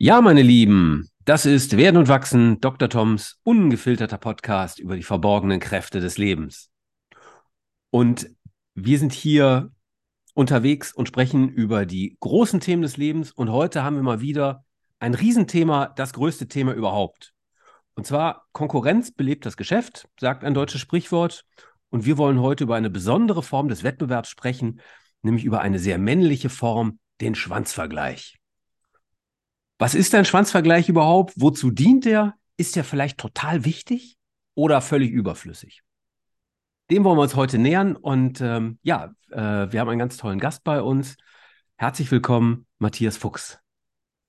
Ja, meine Lieben, das ist Werden und Wachsen, Dr. Toms ungefilterter Podcast über die verborgenen Kräfte des Lebens. Und wir sind hier unterwegs und sprechen über die großen Themen des Lebens. Und heute haben wir mal wieder ein Riesenthema, das größte Thema überhaupt. Und zwar Konkurrenz belebt das Geschäft, sagt ein deutsches Sprichwort. Und wir wollen heute über eine besondere Form des Wettbewerbs sprechen, nämlich über eine sehr männliche Form, den Schwanzvergleich. Was ist ein Schwanzvergleich überhaupt? Wozu dient der? Ist der vielleicht total wichtig oder völlig überflüssig? Dem wollen wir uns heute nähern und ähm, ja, äh, wir haben einen ganz tollen Gast bei uns. Herzlich willkommen, Matthias Fuchs.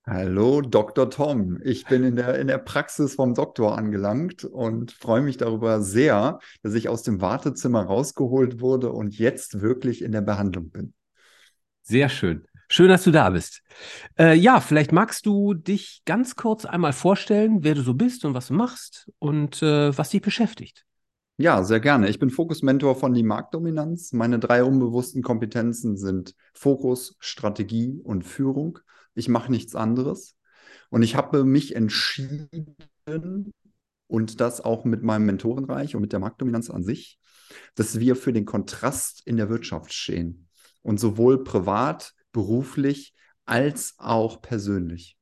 Hallo, Dr. Tom. Ich bin in der, in der Praxis vom Doktor angelangt und freue mich darüber sehr, dass ich aus dem Wartezimmer rausgeholt wurde und jetzt wirklich in der Behandlung bin. Sehr schön. Schön, dass du da bist. Äh, ja, vielleicht magst du dich ganz kurz einmal vorstellen, wer du so bist und was du machst und äh, was dich beschäftigt. Ja, sehr gerne. Ich bin Fokus-Mentor von die Marktdominanz. Meine drei unbewussten Kompetenzen sind Fokus, Strategie und Führung. Ich mache nichts anderes. Und ich habe mich entschieden, und das auch mit meinem Mentorenreich und mit der Marktdominanz an sich, dass wir für den Kontrast in der Wirtschaft stehen und sowohl privat beruflich als auch persönlich.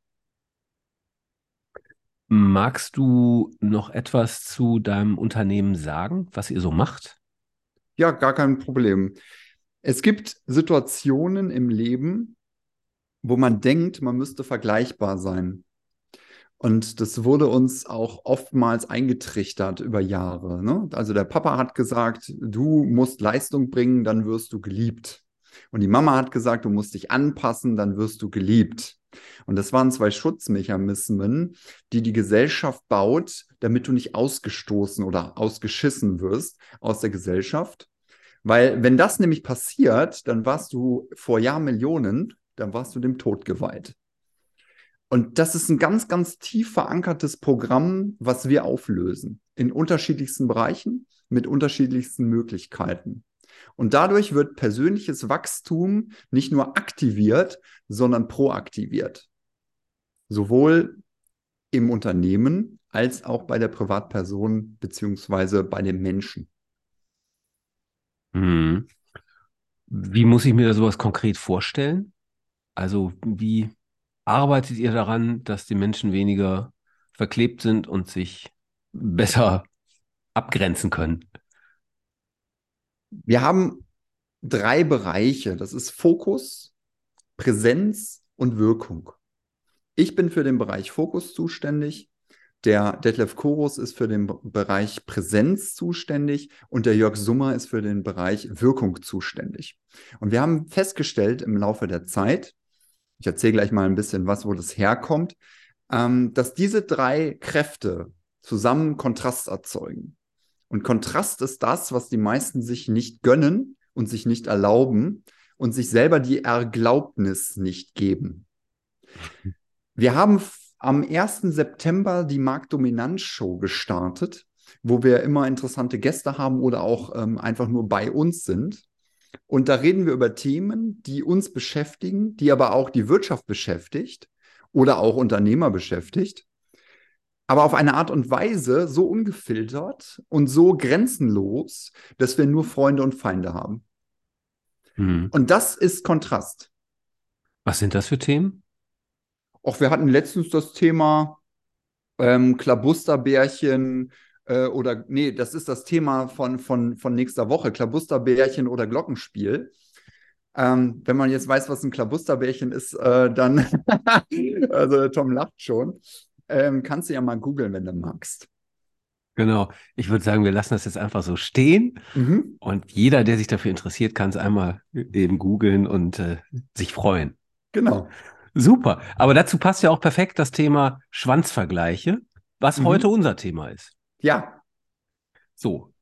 Magst du noch etwas zu deinem Unternehmen sagen, was ihr so macht? Ja, gar kein Problem. Es gibt Situationen im Leben, wo man denkt, man müsste vergleichbar sein. Und das wurde uns auch oftmals eingetrichtert über Jahre. Ne? Also der Papa hat gesagt, du musst Leistung bringen, dann wirst du geliebt. Und die Mama hat gesagt, du musst dich anpassen, dann wirst du geliebt. Und das waren zwei Schutzmechanismen, die die Gesellschaft baut, damit du nicht ausgestoßen oder ausgeschissen wirst aus der Gesellschaft. Weil wenn das nämlich passiert, dann warst du vor Jahrmillionen, dann warst du dem Tod geweiht. Und das ist ein ganz, ganz tief verankertes Programm, was wir auflösen in unterschiedlichsten Bereichen mit unterschiedlichsten Möglichkeiten. Und dadurch wird persönliches Wachstum nicht nur aktiviert, sondern proaktiviert. Sowohl im Unternehmen als auch bei der Privatperson beziehungsweise bei den Menschen. Hm. Wie muss ich mir sowas konkret vorstellen? Also wie arbeitet ihr daran, dass die Menschen weniger verklebt sind und sich besser abgrenzen können? Wir haben drei Bereiche. Das ist Fokus, Präsenz und Wirkung. Ich bin für den Bereich Fokus zuständig. Der Detlef Korus ist für den Bereich Präsenz zuständig und der Jörg Summer ist für den Bereich Wirkung zuständig. Und wir haben festgestellt im Laufe der Zeit, ich erzähle gleich mal ein bisschen was, wo das herkommt, ähm, dass diese drei Kräfte zusammen Kontrast erzeugen. Und Kontrast ist das, was die meisten sich nicht gönnen und sich nicht erlauben und sich selber die Erglaubnis nicht geben. Wir haben am 1. September die Marktdominanz-Show gestartet, wo wir immer interessante Gäste haben oder auch ähm, einfach nur bei uns sind. Und da reden wir über Themen, die uns beschäftigen, die aber auch die Wirtschaft beschäftigt oder auch Unternehmer beschäftigt aber auf eine Art und Weise so ungefiltert und so grenzenlos, dass wir nur Freunde und Feinde haben. Mhm. Und das ist Kontrast. Was sind das für Themen? Auch wir hatten letztens das Thema ähm, Klabusterbärchen äh, oder nee, das ist das Thema von, von, von nächster Woche, Klabusterbärchen oder Glockenspiel. Ähm, wenn man jetzt weiß, was ein Klabusterbärchen ist, äh, dann, also Tom lacht schon. Ähm, kannst du ja mal googeln, wenn du magst. Genau. Ich würde sagen, wir lassen das jetzt einfach so stehen. Mhm. Und jeder, der sich dafür interessiert, kann es einmal eben googeln und äh, sich freuen. Genau. Super. Aber dazu passt ja auch perfekt das Thema Schwanzvergleiche, was mhm. heute unser Thema ist. Ja. So.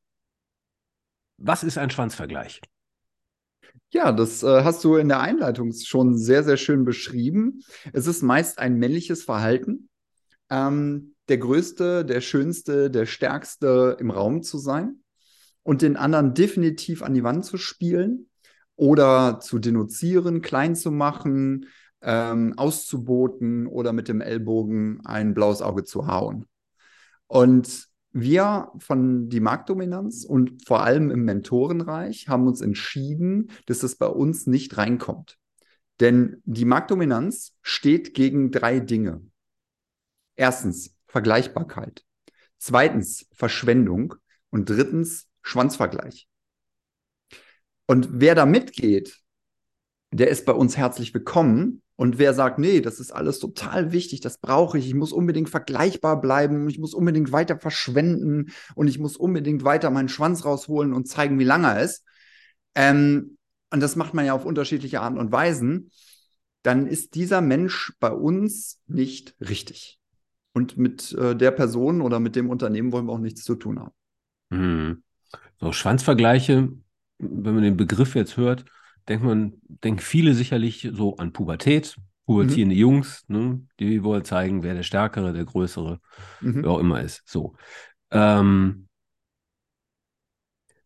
Was ist ein Schwanzvergleich? Ja, das äh, hast du in der Einleitung schon sehr, sehr schön beschrieben. Es ist meist ein männliches Verhalten, ähm, der Größte, der Schönste, der Stärkste im Raum zu sein und den anderen definitiv an die Wand zu spielen oder zu denunzieren, klein zu machen, ähm, auszuboten oder mit dem Ellbogen ein blaues Auge zu hauen. Und wir von die Marktdominanz und vor allem im Mentorenreich haben uns entschieden, dass das bei uns nicht reinkommt. Denn die Marktdominanz steht gegen drei Dinge. Erstens Vergleichbarkeit. Zweitens Verschwendung. Und drittens Schwanzvergleich. Und wer da mitgeht, der ist bei uns herzlich willkommen. Und wer sagt, nee, das ist alles total wichtig, das brauche ich, ich muss unbedingt vergleichbar bleiben, ich muss unbedingt weiter verschwenden und ich muss unbedingt weiter meinen Schwanz rausholen und zeigen, wie lang er ist. Ähm, und das macht man ja auf unterschiedliche Arten und Weisen. Dann ist dieser Mensch bei uns nicht richtig. Und mit äh, der Person oder mit dem Unternehmen wollen wir auch nichts zu tun haben. Hm. So, Schwanzvergleiche, wenn man den Begriff jetzt hört, denkt man, denken viele sicherlich so an Pubertät, pubertierende mhm. Jungs, ne, die wollen zeigen, wer der Stärkere, der Größere, mhm. wer auch immer ist. So. Ähm,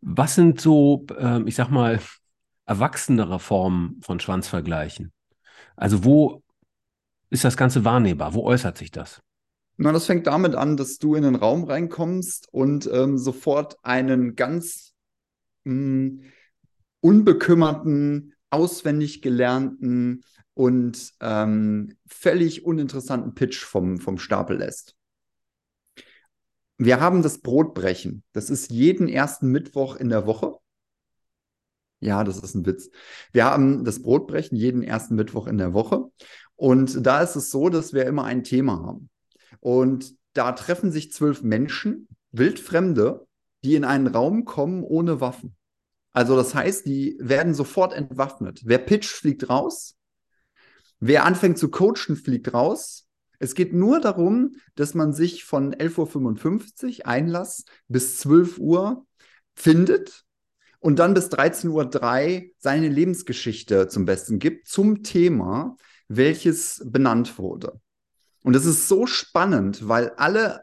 was sind so, ähm, ich sag mal, erwachsenere Formen von Schwanzvergleichen? Also wo ist das Ganze wahrnehmbar? Wo äußert sich das? Na, das fängt damit an, dass du in den Raum reinkommst und ähm, sofort einen ganz mh, hm, unbekümmerten, auswendig gelernten und ähm, völlig uninteressanten Pitch vom, vom Stapel lässt. Wir haben das Brotbrechen. Das ist jeden ersten Mittwoch in der Woche. Ja, das ist ein Witz. Wir haben das Brotbrechen jeden ersten Mittwoch in der Woche. Und da ist es so, dass wir immer ein Thema haben. Und da treffen sich zwölf Menschen, wildfremde, die in einen Raum kommen ohne Waffen. Also das heißt, die werden sofort entwaffnet. Wer pitcht, fliegt raus. Wer anfängt zu coachen, fliegt raus. Es geht nur darum, dass man sich von 11.55 Uhr Einlass bis 12 Uhr findet und dann bis 13.03 Uhr seine Lebensgeschichte zum Besten gibt zum Thema, welches benannt wurde. Und das ist so spannend, weil alle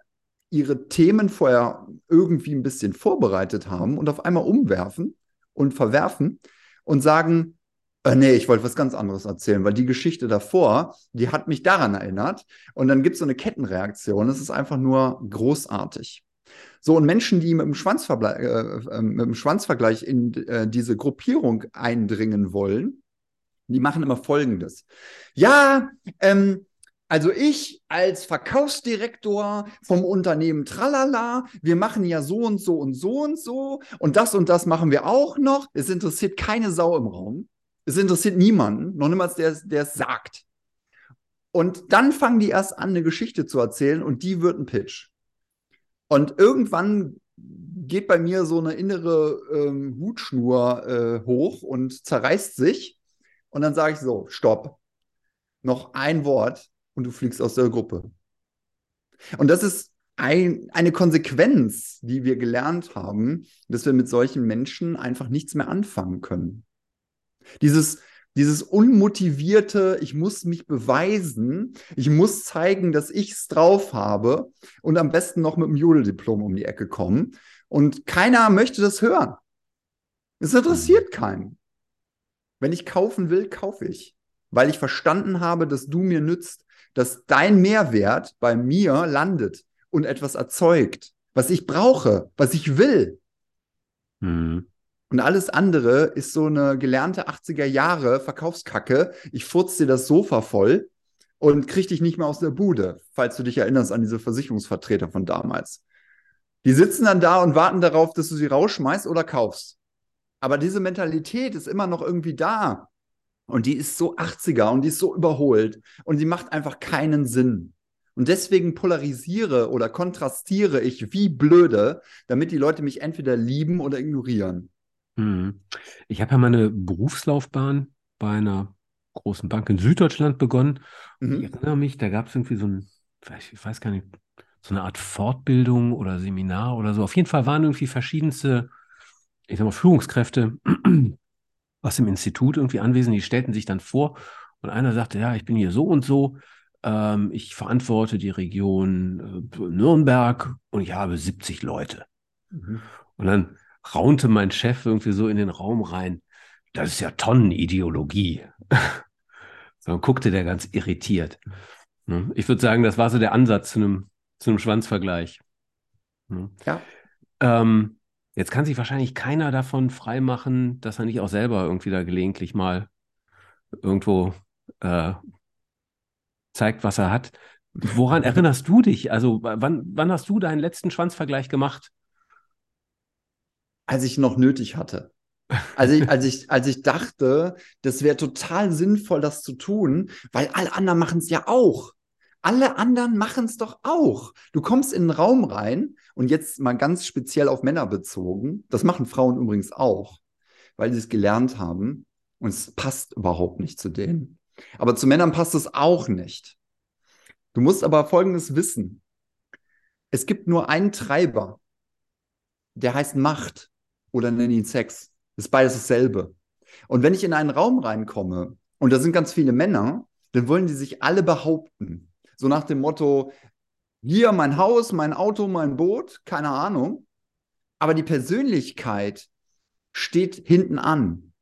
ihre Themen vorher irgendwie ein bisschen vorbereitet haben und auf einmal umwerfen und verwerfen und sagen, äh, nee, ich wollte was ganz anderes erzählen, weil die Geschichte davor, die hat mich daran erinnert. Und dann gibt es so eine Kettenreaktion. Das ist einfach nur großartig. So, und Menschen, die mit dem, Schwanzvergleich, äh, äh, mit dem Schwanzvergleich in äh, diese Gruppierung eindringen wollen, die machen immer Folgendes. Ja, ähm, also ich als Verkaufsdirektor vom Unternehmen Tralala, wir machen ja so und so und so und so und das und das machen wir auch noch. Es interessiert keine Sau im Raum. Es interessiert niemanden, noch niemals der, der es sagt. Und dann fangen die erst an, eine Geschichte zu erzählen und die wird ein Pitch. Und irgendwann geht bei mir so eine innere ähm, Hutschnur äh, hoch und zerreißt sich. Und dann sage ich so, stopp. Noch ein Wort und du fliegst aus der Gruppe. Und das ist ein, eine Konsequenz, die wir gelernt haben, dass wir mit solchen Menschen einfach nichts mehr anfangen können. Dieses, dieses unmotivierte, ich muss mich beweisen, ich muss zeigen, dass ich es drauf habe und am besten noch mit dem Jodeldiplom um die Ecke kommen. Und keiner möchte das hören. Es interessiert keinen. Wenn ich kaufen will, kaufe ich, weil ich verstanden habe, dass du mir nützt dass dein Mehrwert bei mir landet und etwas erzeugt, was ich brauche, was ich will. Mhm. Und alles andere ist so eine gelernte 80er Jahre Verkaufskacke. Ich furze dir das Sofa voll und krieg dich nicht mehr aus der Bude, falls du dich erinnerst an diese Versicherungsvertreter von damals. Die sitzen dann da und warten darauf, dass du sie rausschmeißt oder kaufst. Aber diese Mentalität ist immer noch irgendwie da. Und die ist so 80er und die ist so überholt und die macht einfach keinen Sinn. Und deswegen polarisiere oder kontrastiere ich wie blöde, damit die Leute mich entweder lieben oder ignorieren. Hm. Ich habe ja meine Berufslaufbahn bei einer großen Bank in Süddeutschland begonnen. Mhm. Ich erinnere mich, da gab es irgendwie so ein, ich weiß gar nicht, so eine Art Fortbildung oder Seminar oder so. Auf jeden Fall waren irgendwie verschiedenste, ich sag mal, Führungskräfte aus dem Institut irgendwie anwesend, die stellten sich dann vor und einer sagte, ja, ich bin hier so und so, ähm, ich verantworte die Region äh, Nürnberg und ich habe 70 Leute. Mhm. Und dann raunte mein Chef irgendwie so in den Raum rein, das ist ja Tonnenideologie. Sondern guckte der ganz irritiert. Ne? Ich würde sagen, das war so der Ansatz zu einem, zu einem Schwanzvergleich. Ne? Ja. Ähm, jetzt kann sich wahrscheinlich keiner davon freimachen, dass er nicht auch selber irgendwie da gelegentlich mal irgendwo äh, zeigt, was er hat. Woran erinnerst du dich? Also, wann, wann hast du deinen letzten Schwanzvergleich gemacht? Als ich noch nötig hatte. Als ich, als ich, als ich dachte, das wäre total sinnvoll, das zu tun, weil alle anderen machen es ja auch. Alle anderen machen es doch auch. Du kommst in einen Raum rein und jetzt mal ganz speziell auf Männer bezogen. Das machen Frauen übrigens auch, weil sie es gelernt haben und es passt überhaupt nicht zu denen. Aber zu Männern passt es auch nicht. Du musst aber Folgendes wissen. Es gibt nur einen Treiber, der heißt Macht oder nenn ihn Sex. Ist beides dasselbe. Und wenn ich in einen Raum reinkomme und da sind ganz viele Männer, dann wollen die sich alle behaupten. So nach dem Motto, hier mein Haus, mein Auto, mein Boot, keine Ahnung. Aber die Persönlichkeit steht hinten an.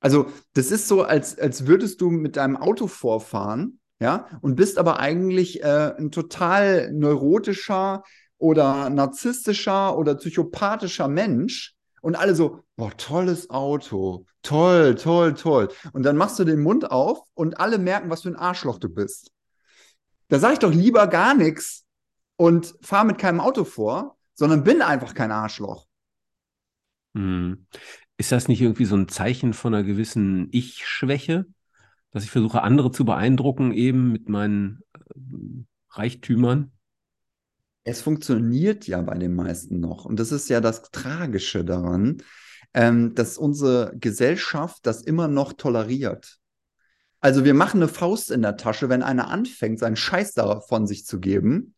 Also, das ist so, als, als würdest du mit deinem Auto vorfahren, ja, und bist aber eigentlich äh, ein total neurotischer oder narzisstischer oder psychopathischer Mensch, und alle so, boah, tolles Auto, toll, toll, toll. Und dann machst du den Mund auf und alle merken, was für ein Arschloch du bist. Da sag ich doch lieber gar nichts und fahr mit keinem Auto vor, sondern bin einfach kein Arschloch. Hm. Ist das nicht irgendwie so ein Zeichen von einer gewissen Ich-Schwäche, dass ich versuche, andere zu beeindrucken, eben mit meinen äh, Reichtümern? Es funktioniert ja bei den meisten noch. Und das ist ja das Tragische daran, ähm, dass unsere Gesellschaft das immer noch toleriert. Also wir machen eine Faust in der Tasche, wenn einer anfängt, seinen Scheiß davon sich zu geben.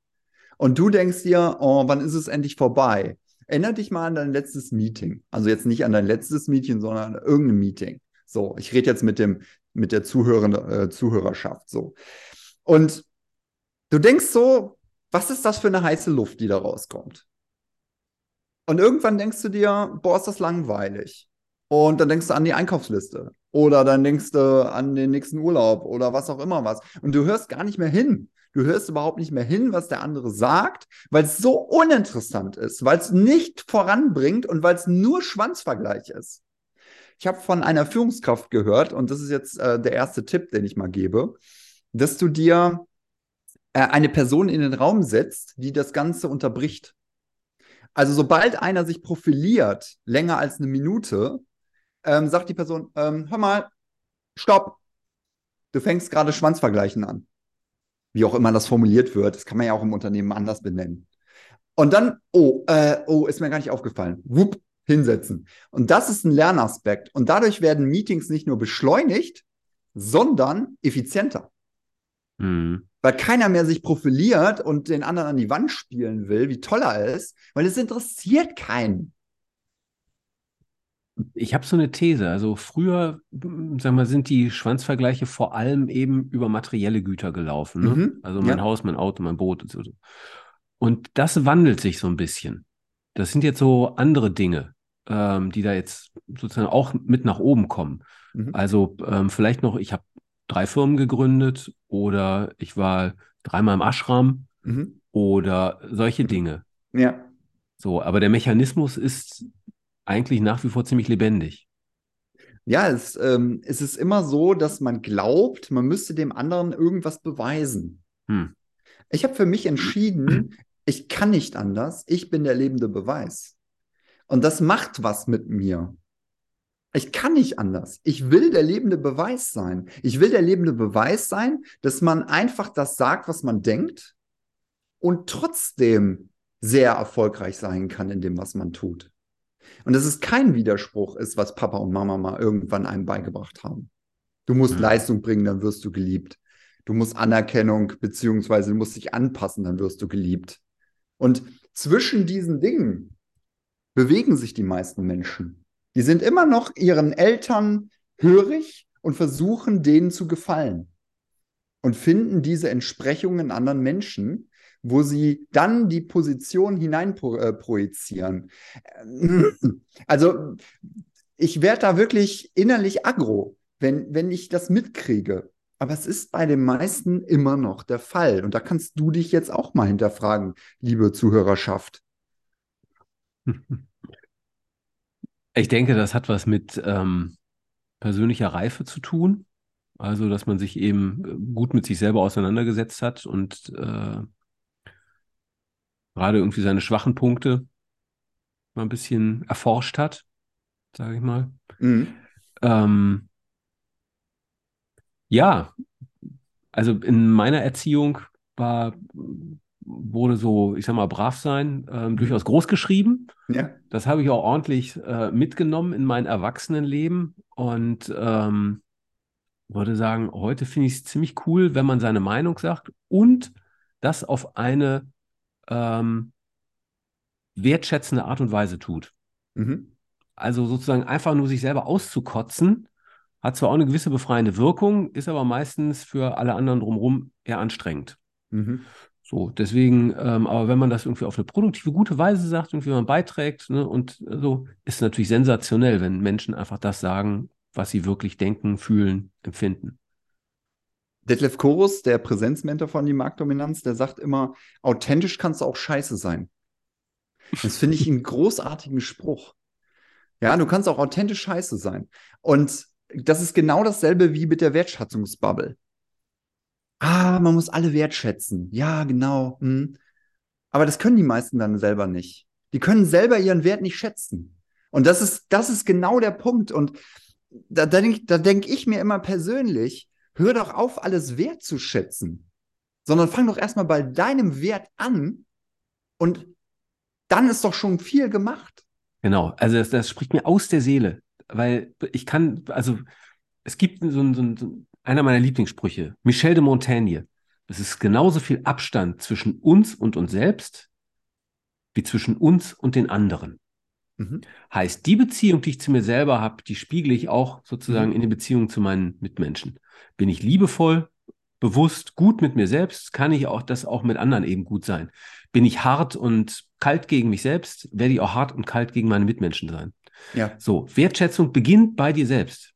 Und du denkst dir, oh, wann ist es endlich vorbei? Erinner dich mal an dein letztes Meeting. Also jetzt nicht an dein letztes Meeting, sondern an irgendein Meeting. So, ich rede jetzt mit dem, mit der Zuhörer, äh, Zuhörerschaft. So. Und du denkst so, was ist das für eine heiße Luft, die da rauskommt? Und irgendwann denkst du dir, boah, ist das langweilig. Und dann denkst du an die Einkaufsliste. Oder dann denkst du an den nächsten Urlaub oder was auch immer was. Und du hörst gar nicht mehr hin. Du hörst überhaupt nicht mehr hin, was der andere sagt, weil es so uninteressant ist, weil es nicht voranbringt und weil es nur Schwanzvergleich ist. Ich habe von einer Führungskraft gehört, und das ist jetzt äh, der erste Tipp, den ich mal gebe, dass du dir äh, eine Person in den Raum setzt, die das Ganze unterbricht. Also sobald einer sich profiliert, länger als eine Minute, ähm, sagt die Person, ähm, hör mal, stopp, du fängst gerade Schwanzvergleichen an. Wie auch immer das formuliert wird, das kann man ja auch im Unternehmen anders benennen. Und dann, oh, äh, oh, ist mir gar nicht aufgefallen. Wupp, hinsetzen. Und das ist ein Lernaspekt. Und dadurch werden Meetings nicht nur beschleunigt, sondern effizienter. Mhm weil keiner mehr sich profiliert und den anderen an die Wand spielen will, wie toll er ist, weil es interessiert keinen. Ich habe so eine These. Also früher, sag mal, sind die Schwanzvergleiche vor allem eben über materielle Güter gelaufen. Ne? Mhm, also mein ja. Haus, mein Auto, mein Boot und so. Und das wandelt sich so ein bisschen. Das sind jetzt so andere Dinge, ähm, die da jetzt sozusagen auch mit nach oben kommen. Mhm. Also ähm, vielleicht noch, ich habe drei Firmen gegründet oder ich war dreimal im Ashram mhm. oder solche. Dinge. Ja. So, aber der Mechanismus ist eigentlich nach wie vor ziemlich lebendig. Ja, es, ähm, es ist immer so, dass man glaubt, man müsste dem anderen irgendwas beweisen. Hm. Ich habe für mich entschieden, ich kann nicht anders, ich bin der lebende Beweis. Und das macht was mit mir. Ich kann nicht anders. Ich will der lebende Beweis sein. Ich will der lebende Beweis sein, dass man einfach das sagt, was man denkt und trotzdem sehr erfolgreich sein kann in dem, was man tut. Und dass es kein Widerspruch ist, was Papa und Mama mal irgendwann einem beigebracht haben. Du musst mhm. Leistung bringen, dann wirst du geliebt. Du musst Anerkennung, beziehungsweise du musst dich anpassen, dann wirst du geliebt. Und zwischen diesen Dingen bewegen sich die meisten Menschen. Die sind immer noch ihren Eltern hörig und versuchen, denen zu gefallen. Und finden diese Entsprechungen in anderen Menschen, wo sie dann die Position hineinprojizieren. Äh, also ich werde da wirklich innerlich aggro, wenn, wenn ich das mitkriege. Aber es ist bei den meisten immer noch der Fall. Und da kannst du dich jetzt auch mal hinterfragen, liebe Zuhörerschaft. Ich denke, das hat was mit ähm, persönlicher Reife zu tun. Also, dass man sich eben äh, gut mit sich selber auseinandergesetzt hat und äh, gerade irgendwie seine schwachen Punkte mal ein bisschen erforscht hat, sage ich mal. Mhm. Ähm, ja, also in meiner Erziehung war, wurde so, ich sag mal, brav sein, äh, durchaus groß geschrieben. Ja. Das habe ich auch ordentlich äh, mitgenommen in mein Erwachsenenleben und ähm, würde sagen, heute finde ich es ziemlich cool, wenn man seine Meinung sagt und das auf eine ähm, wertschätzende Art und Weise tut. Mhm. Also sozusagen einfach nur sich selber auszukotzen, hat zwar auch eine gewisse befreiende Wirkung, ist aber meistens für alle anderen drumherum eher anstrengend. Mhm. So, deswegen, ähm, aber wenn man das irgendwie auf eine produktive, gute Weise sagt, irgendwie man beiträgt, ne, und so, ist natürlich sensationell, wenn Menschen einfach das sagen, was sie wirklich denken, fühlen, empfinden. Detlef Chorus, der Präsenzmentor von die Marktdominanz, der sagt immer, authentisch kannst du auch scheiße sein. Das finde ich einen großartigen Spruch. Ja, du kannst auch authentisch scheiße sein. Und das ist genau dasselbe wie mit der Wertschätzungsbubble. Ah, man muss alle wertschätzen. Ja, genau. Hm. Aber das können die meisten dann selber nicht. Die können selber ihren Wert nicht schätzen. Und das ist, das ist genau der Punkt. Und da, da denke da denk ich mir immer persönlich, hör doch auf, alles wertzuschätzen. Sondern fang doch erstmal bei deinem Wert an und dann ist doch schon viel gemacht. Genau, also das, das spricht mir aus der Seele, weil ich kann, also es gibt so ein, so ein, einer meiner Lieblingssprüche, Michel de Montaigne. Es ist genauso viel Abstand zwischen uns und uns selbst wie zwischen uns und den anderen. Mhm. Heißt, die Beziehung, die ich zu mir selber habe, die spiegle ich auch sozusagen mhm. in den Beziehungen zu meinen Mitmenschen. Bin ich liebevoll, bewusst, gut mit mir selbst, kann ich auch das auch mit anderen eben gut sein. Bin ich hart und kalt gegen mich selbst, werde ich auch hart und kalt gegen meine Mitmenschen sein. Ja. So, Wertschätzung beginnt bei dir selbst.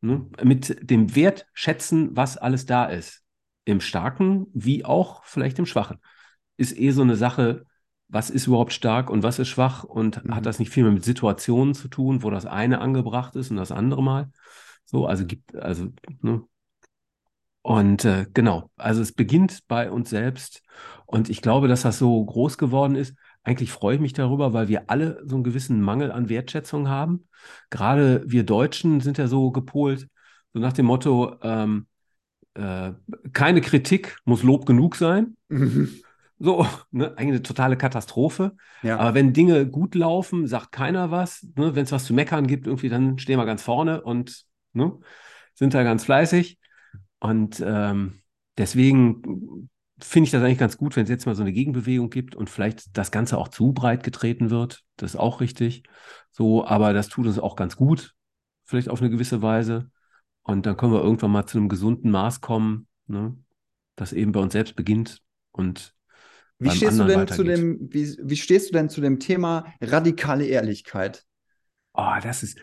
Ne? Mit dem Wertschätzen, was alles da ist. Im Starken wie auch vielleicht im Schwachen. Ist eh so eine Sache, was ist überhaupt stark und was ist schwach und mhm. hat das nicht viel mehr mit Situationen zu tun, wo das eine angebracht ist und das andere mal. So, also gibt, also, ne, und äh, genau, also es beginnt bei uns selbst. Und ich glaube, dass das so groß geworden ist. Eigentlich freue ich mich darüber, weil wir alle so einen gewissen Mangel an Wertschätzung haben. Gerade wir Deutschen sind ja so gepolt, so nach dem Motto, ähm, äh, keine Kritik muss Lob genug sein. Mhm. So, ne, eigentlich eine totale Katastrophe. Ja. Aber wenn Dinge gut laufen, sagt keiner was. Ne? Wenn es was zu meckern gibt, irgendwie, dann stehen wir ganz vorne und ne, sind da ganz fleißig. Und ähm, deswegen finde ich das eigentlich ganz gut, wenn es jetzt mal so eine Gegenbewegung gibt und vielleicht das Ganze auch zu breit getreten wird. Das ist auch richtig. So, aber das tut uns auch ganz gut, vielleicht auf eine gewisse Weise. Und dann können wir irgendwann mal zu einem gesunden Maß kommen, ne? das eben bei uns selbst beginnt und wie stehst du denn zu dem, wie, wie stehst du denn zu dem Thema radikale Ehrlichkeit? Oh, das ist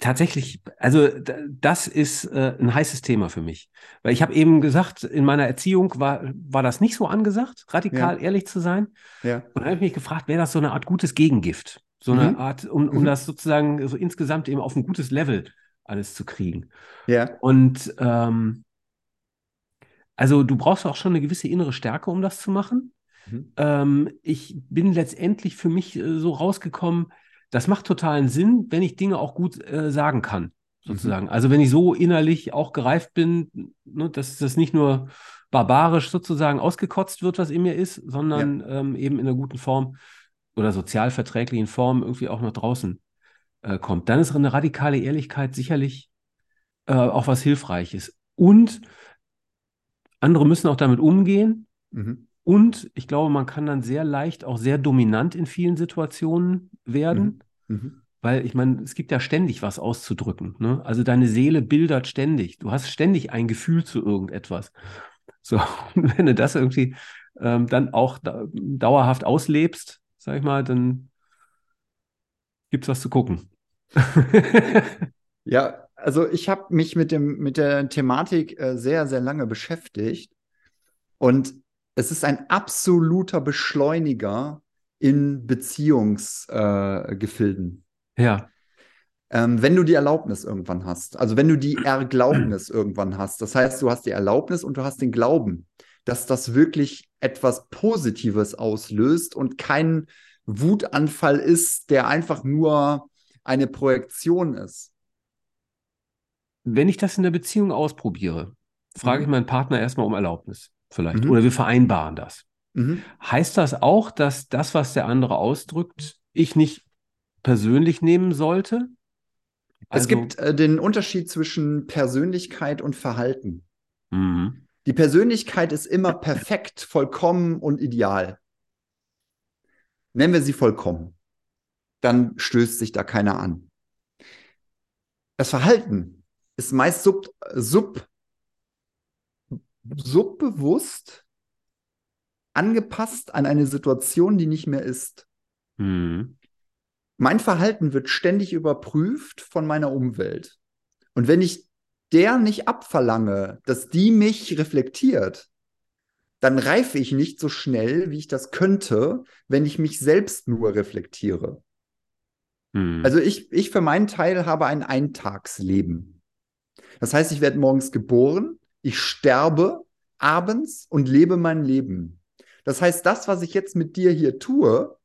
tatsächlich, also das ist äh, ein heißes Thema für mich. Weil ich habe eben gesagt, in meiner Erziehung war, war das nicht so angesagt, radikal ja. ehrlich zu sein. Ja. Und dann habe ich mich gefragt, wäre das so eine Art gutes Gegengift? So eine mhm. Art, um, um mhm. das sozusagen so insgesamt eben auf ein gutes Level alles zu kriegen. Ja. Und ähm, also du brauchst auch schon eine gewisse innere Stärke, um das zu machen. Mhm. Ähm, ich bin letztendlich für mich äh, so rausgekommen, das macht totalen Sinn, wenn ich Dinge auch gut äh, sagen kann, mhm. sozusagen. Mhm. Also wenn ich so innerlich auch gereift bin, ne, dass das nicht nur barbarisch sozusagen ausgekotzt wird, was in mir ist, sondern ja. ähm, eben in einer guten Form oder sozialverträglichen Form irgendwie auch nach draußen äh, kommt. Dann ist eine radikale Ehrlichkeit sicherlich äh, auch was Hilfreiches. Und andere müssen auch damit umgehen. Mhm. Und ich glaube, man kann dann sehr leicht auch sehr dominant in vielen Situationen werden. Mhm. Mhm. Weil ich meine, es gibt ja ständig was auszudrücken. Ne? Also deine Seele bildert ständig. Du hast ständig ein Gefühl zu irgendetwas. So, und wenn du das irgendwie ähm, dann auch da, dauerhaft auslebst, sag ich mal, dann gibt es was zu gucken. ja, also ich habe mich mit dem mit der Thematik äh, sehr sehr lange beschäftigt und es ist ein absoluter Beschleuniger in Beziehungsgefilden. Äh, ja. Ähm, wenn du die Erlaubnis irgendwann hast, also wenn du die Erglaubnis irgendwann hast, das heißt, du hast die Erlaubnis und du hast den Glauben, dass das wirklich etwas Positives auslöst und kein Wutanfall ist, der einfach nur eine Projektion ist. Wenn ich das in der Beziehung ausprobiere, frage mhm. ich meinen Partner erstmal um Erlaubnis, vielleicht. Mhm. Oder wir vereinbaren das. Mhm. Heißt das auch, dass das, was der andere ausdrückt, ich nicht persönlich nehmen sollte? Also, es gibt äh, den Unterschied zwischen Persönlichkeit und Verhalten. Mhm. Die Persönlichkeit ist immer perfekt, vollkommen und ideal. Nennen wir sie vollkommen. Dann stößt sich da keiner an. Das Verhalten ist meist sub, sub, subbewusst angepasst an eine Situation, die nicht mehr ist. Mhm. Mein Verhalten wird ständig überprüft von meiner Umwelt. Und wenn ich der nicht abverlange, dass die mich reflektiert, dann reife ich nicht so schnell, wie ich das könnte, wenn ich mich selbst nur reflektiere. Hm. Also ich, ich für meinen Teil habe ein Eintagsleben. Das heißt, ich werde morgens geboren, ich sterbe abends und lebe mein Leben. Das heißt, das, was ich jetzt mit dir hier tue,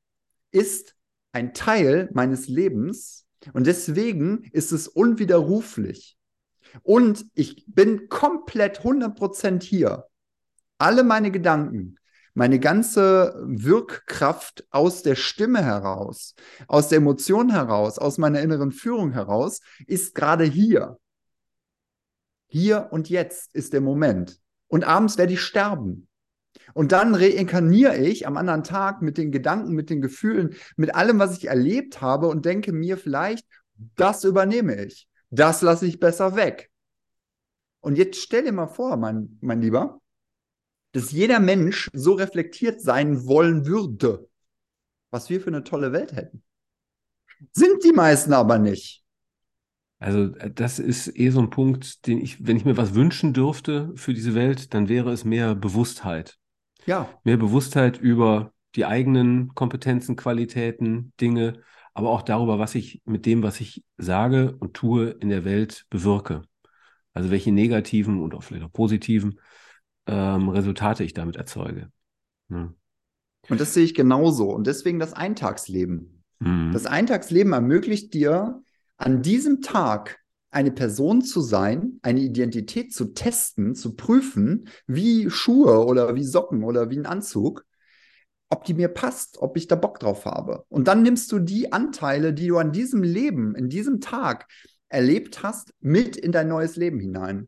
ist ein Teil meines Lebens und deswegen ist es unwiderruflich. Und ich bin komplett 100% hier. Alle meine Gedanken, meine ganze Wirkkraft aus der Stimme heraus, aus der Emotion heraus, aus meiner inneren Führung heraus, ist gerade hier. Hier und jetzt ist der Moment. Und abends werde ich sterben. Und dann reinkarniere ich am anderen Tag mit den Gedanken, mit den Gefühlen, mit allem, was ich erlebt habe und denke mir vielleicht, das übernehme ich. Das lasse ich besser weg. Und jetzt stell dir mal vor, mein, mein Lieber, dass jeder Mensch so reflektiert sein wollen würde, was wir für eine tolle Welt hätten. Sind die meisten aber nicht. Also äh, das ist eh so ein Punkt, den ich, wenn ich mir was wünschen dürfte für diese Welt, dann wäre es mehr Bewusstheit. Ja. Mehr Bewusstheit über die eigenen Kompetenzen, Qualitäten, Dinge, aber auch darüber, was ich mit dem, was ich sage und tue, in der Welt bewirke. Also welche negativen und auch vielleicht auch positiven ähm, Resultate ich damit erzeuge. Ja. Und das sehe ich genauso. Und deswegen das Eintagsleben. Mhm. Das Eintagsleben ermöglicht dir, an diesem Tag eine Person zu sein, eine Identität zu testen, zu prüfen, wie Schuhe oder wie Socken oder wie ein Anzug, ob die mir passt, ob ich da Bock drauf habe. Und dann nimmst du die Anteile, die du an diesem Leben, in diesem Tag erlebt hast, mit in dein neues Leben hinein.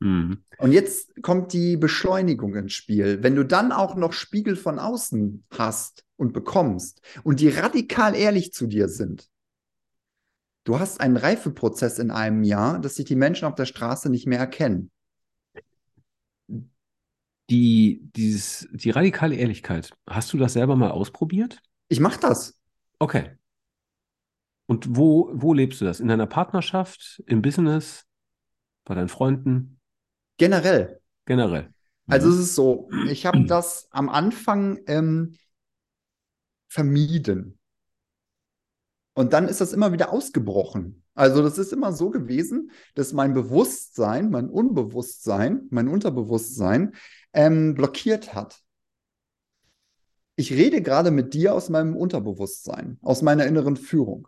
Mhm. Und jetzt kommt die Beschleunigung ins Spiel. Wenn du dann auch noch Spiegel von außen hast und bekommst und die radikal ehrlich zu dir sind, Du hast einen Reifeprozess in einem Jahr, dass sich die Menschen auf der Straße nicht mehr erkennen. Die, dieses, die radikale Ehrlichkeit, hast du das selber mal ausprobiert? Ich mache das. Okay. Und wo, wo lebst du das? In deiner Partnerschaft, im Business, bei deinen Freunden? Generell. Generell. Also es ist so, ich habe das am Anfang ähm, vermieden. Und dann ist das immer wieder ausgebrochen. Also das ist immer so gewesen, dass mein Bewusstsein, mein Unbewusstsein, mein Unterbewusstsein ähm, blockiert hat. Ich rede gerade mit dir aus meinem Unterbewusstsein, aus meiner inneren Führung,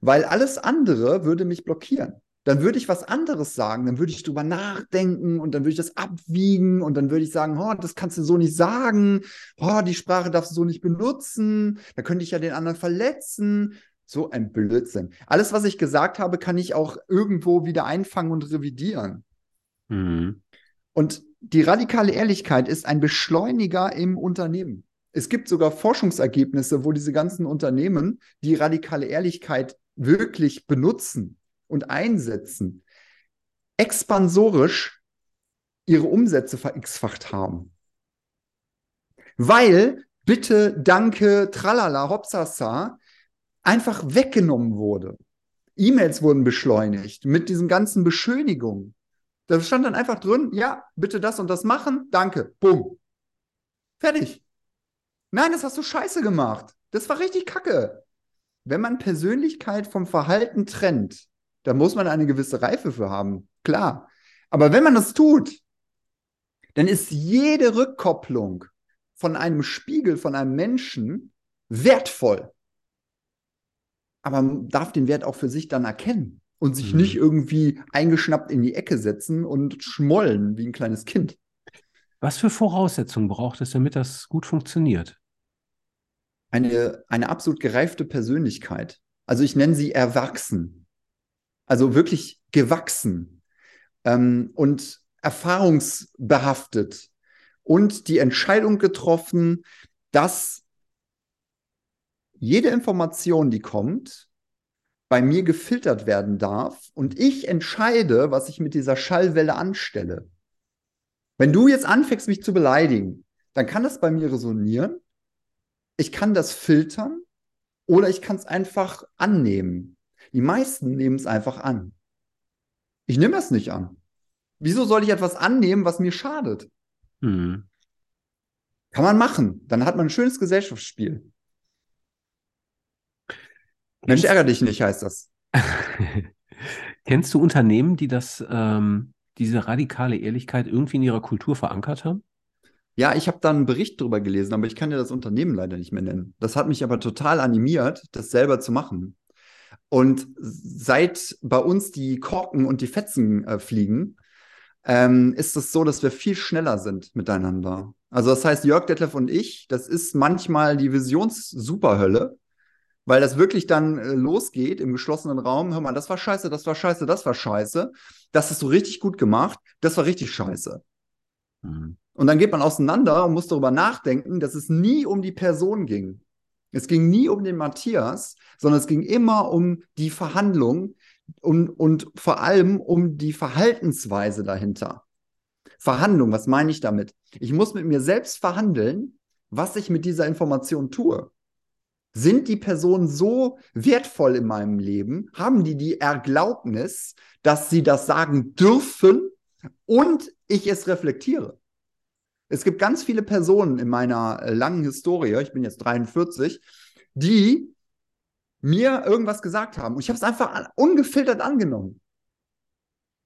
weil alles andere würde mich blockieren. Dann würde ich was anderes sagen, dann würde ich drüber nachdenken und dann würde ich das abwiegen und dann würde ich sagen, oh, das kannst du so nicht sagen, oh, die Sprache darfst du so nicht benutzen, da könnte ich ja den anderen verletzen so ein Blödsinn. Alles, was ich gesagt habe, kann ich auch irgendwo wieder einfangen und revidieren. Mhm. Und die radikale Ehrlichkeit ist ein Beschleuniger im Unternehmen. Es gibt sogar Forschungsergebnisse, wo diese ganzen Unternehmen die radikale Ehrlichkeit wirklich benutzen und einsetzen, expansorisch ihre Umsätze verX-facht haben. Weil bitte, danke, tralala, hopsasa, einfach weggenommen wurde. E-Mails wurden beschleunigt mit diesen ganzen Beschönigungen. Da stand dann einfach drin, ja, bitte das und das machen, danke, bumm. Fertig. Nein, das hast du scheiße gemacht. Das war richtig kacke. Wenn man Persönlichkeit vom Verhalten trennt, da muss man eine gewisse Reife für haben, klar. Aber wenn man das tut, dann ist jede Rückkopplung von einem Spiegel, von einem Menschen wertvoll. Aber man darf den Wert auch für sich dann erkennen und sich mhm. nicht irgendwie eingeschnappt in die Ecke setzen und schmollen wie ein kleines Kind. Was für Voraussetzungen braucht es, damit das gut funktioniert? Eine, eine absolut gereifte Persönlichkeit. Also ich nenne sie erwachsen. Also wirklich gewachsen ähm, und erfahrungsbehaftet und die Entscheidung getroffen, dass jede Information, die kommt, bei mir gefiltert werden darf und ich entscheide, was ich mit dieser Schallwelle anstelle. Wenn du jetzt anfängst, mich zu beleidigen, dann kann das bei mir resonieren. Ich kann das filtern oder ich kann es einfach annehmen. Die meisten nehmen es einfach an. Ich nehme es nicht an. Wieso soll ich etwas annehmen, was mir schadet? Hm. Kann man machen. Dann hat man ein schönes Gesellschaftsspiel. Mensch, ärgere dich nicht, heißt das. Kennst du Unternehmen, die das, ähm, diese radikale Ehrlichkeit irgendwie in ihrer Kultur verankert haben? Ja, ich habe da einen Bericht drüber gelesen, aber ich kann dir das Unternehmen leider nicht mehr nennen. Das hat mich aber total animiert, das selber zu machen. Und seit bei uns die Korken und die Fetzen äh, fliegen, ähm, ist es so, dass wir viel schneller sind miteinander. Also das heißt, Jörg Detlef und ich, das ist manchmal die Visions-Superhölle weil das wirklich dann äh, losgeht im geschlossenen Raum. Hör mal, das war scheiße, das war scheiße, das war scheiße. Das hast du richtig gut gemacht, das war richtig scheiße. Mhm. Und dann geht man auseinander und muss darüber nachdenken, dass es nie um die Person ging. Es ging nie um den Matthias, sondern es ging immer um die Verhandlung und, und vor allem um die Verhaltensweise dahinter. Verhandlung, was meine ich damit? Ich muss mit mir selbst verhandeln, was ich mit dieser Information tue. Sind die Personen so wertvoll in meinem Leben? Haben die die Erlaubnis, dass sie das sagen dürfen und ich es reflektiere? Es gibt ganz viele Personen in meiner äh, langen Historie, ich bin jetzt 43, die mir irgendwas gesagt haben und ich habe es einfach ungefiltert angenommen.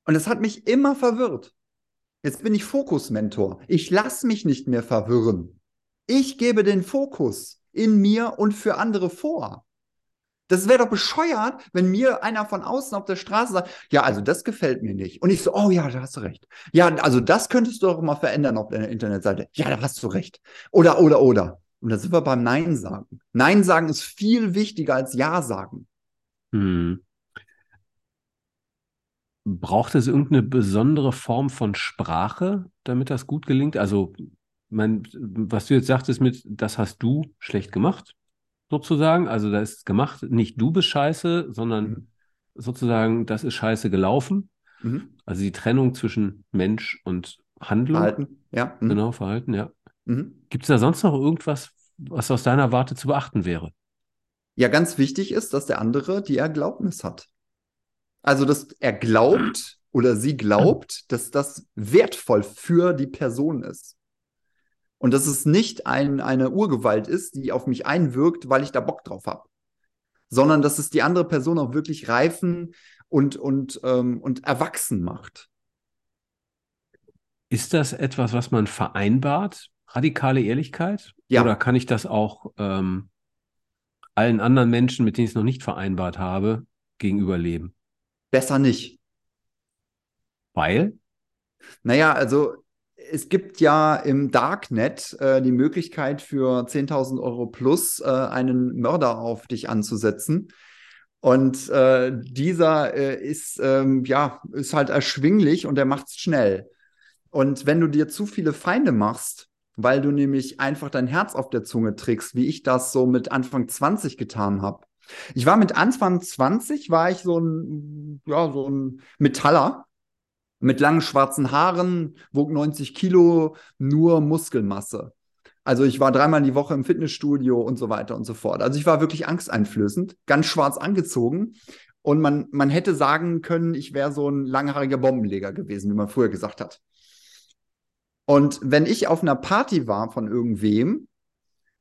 Und es hat mich immer verwirrt. Jetzt bin ich Fokusmentor. Ich lasse mich nicht mehr verwirren. Ich gebe den Fokus in mir und für andere vor. Das wäre doch bescheuert, wenn mir einer von außen auf der Straße sagt, ja, also das gefällt mir nicht. Und ich so, oh ja, da hast du recht. Ja, also das könntest du doch mal verändern auf deiner Internetseite. Ja, da hast du recht. Oder, oder, oder. Und da sind wir beim Nein sagen. Nein sagen ist viel wichtiger als Ja sagen. Hm. Braucht es irgendeine besondere Form von Sprache, damit das gut gelingt? Also mein, was du jetzt sagtest mit, das hast du schlecht gemacht, sozusagen. Also da ist gemacht, nicht du bist scheiße, sondern mhm. sozusagen, das ist scheiße gelaufen. Mhm. Also die Trennung zwischen Mensch und Handlung. Verhalten, ja. Mhm. Genau, Verhalten, ja. Mhm. Gibt es da sonst noch irgendwas, was aus deiner Warte zu beachten wäre? Ja, ganz wichtig ist, dass der andere die Erlaubnis hat. Also, dass er glaubt oder sie glaubt, dass das wertvoll für die Person ist. Und dass es nicht ein, eine Urgewalt ist, die auf mich einwirkt, weil ich da Bock drauf habe. Sondern dass es die andere Person auch wirklich reifen und, und, ähm, und erwachsen macht. Ist das etwas, was man vereinbart? Radikale Ehrlichkeit? Ja. Oder kann ich das auch ähm, allen anderen Menschen, mit denen ich es noch nicht vereinbart habe, gegenüberleben? Besser nicht. Weil? Naja, also es gibt ja im Darknet äh, die Möglichkeit für 10.000 Euro plus äh, einen Mörder auf dich anzusetzen. Und äh, dieser äh, ist, ähm, ja, ist halt erschwinglich und er macht es schnell. Und wenn du dir zu viele Feinde machst, weil du nämlich einfach dein Herz auf der Zunge trägst, wie ich das so mit Anfang 20 getan habe. Ich war mit Anfang 20, war ich so ein, ja, so ein Metaller mit langen schwarzen Haaren, wog 90 Kilo, nur Muskelmasse. Also ich war dreimal die Woche im Fitnessstudio und so weiter und so fort. Also ich war wirklich angsteinflößend, ganz schwarz angezogen Und man, man hätte sagen können, ich wäre so ein langhaariger Bombenleger gewesen, wie man früher gesagt hat. Und wenn ich auf einer Party war von irgendwem,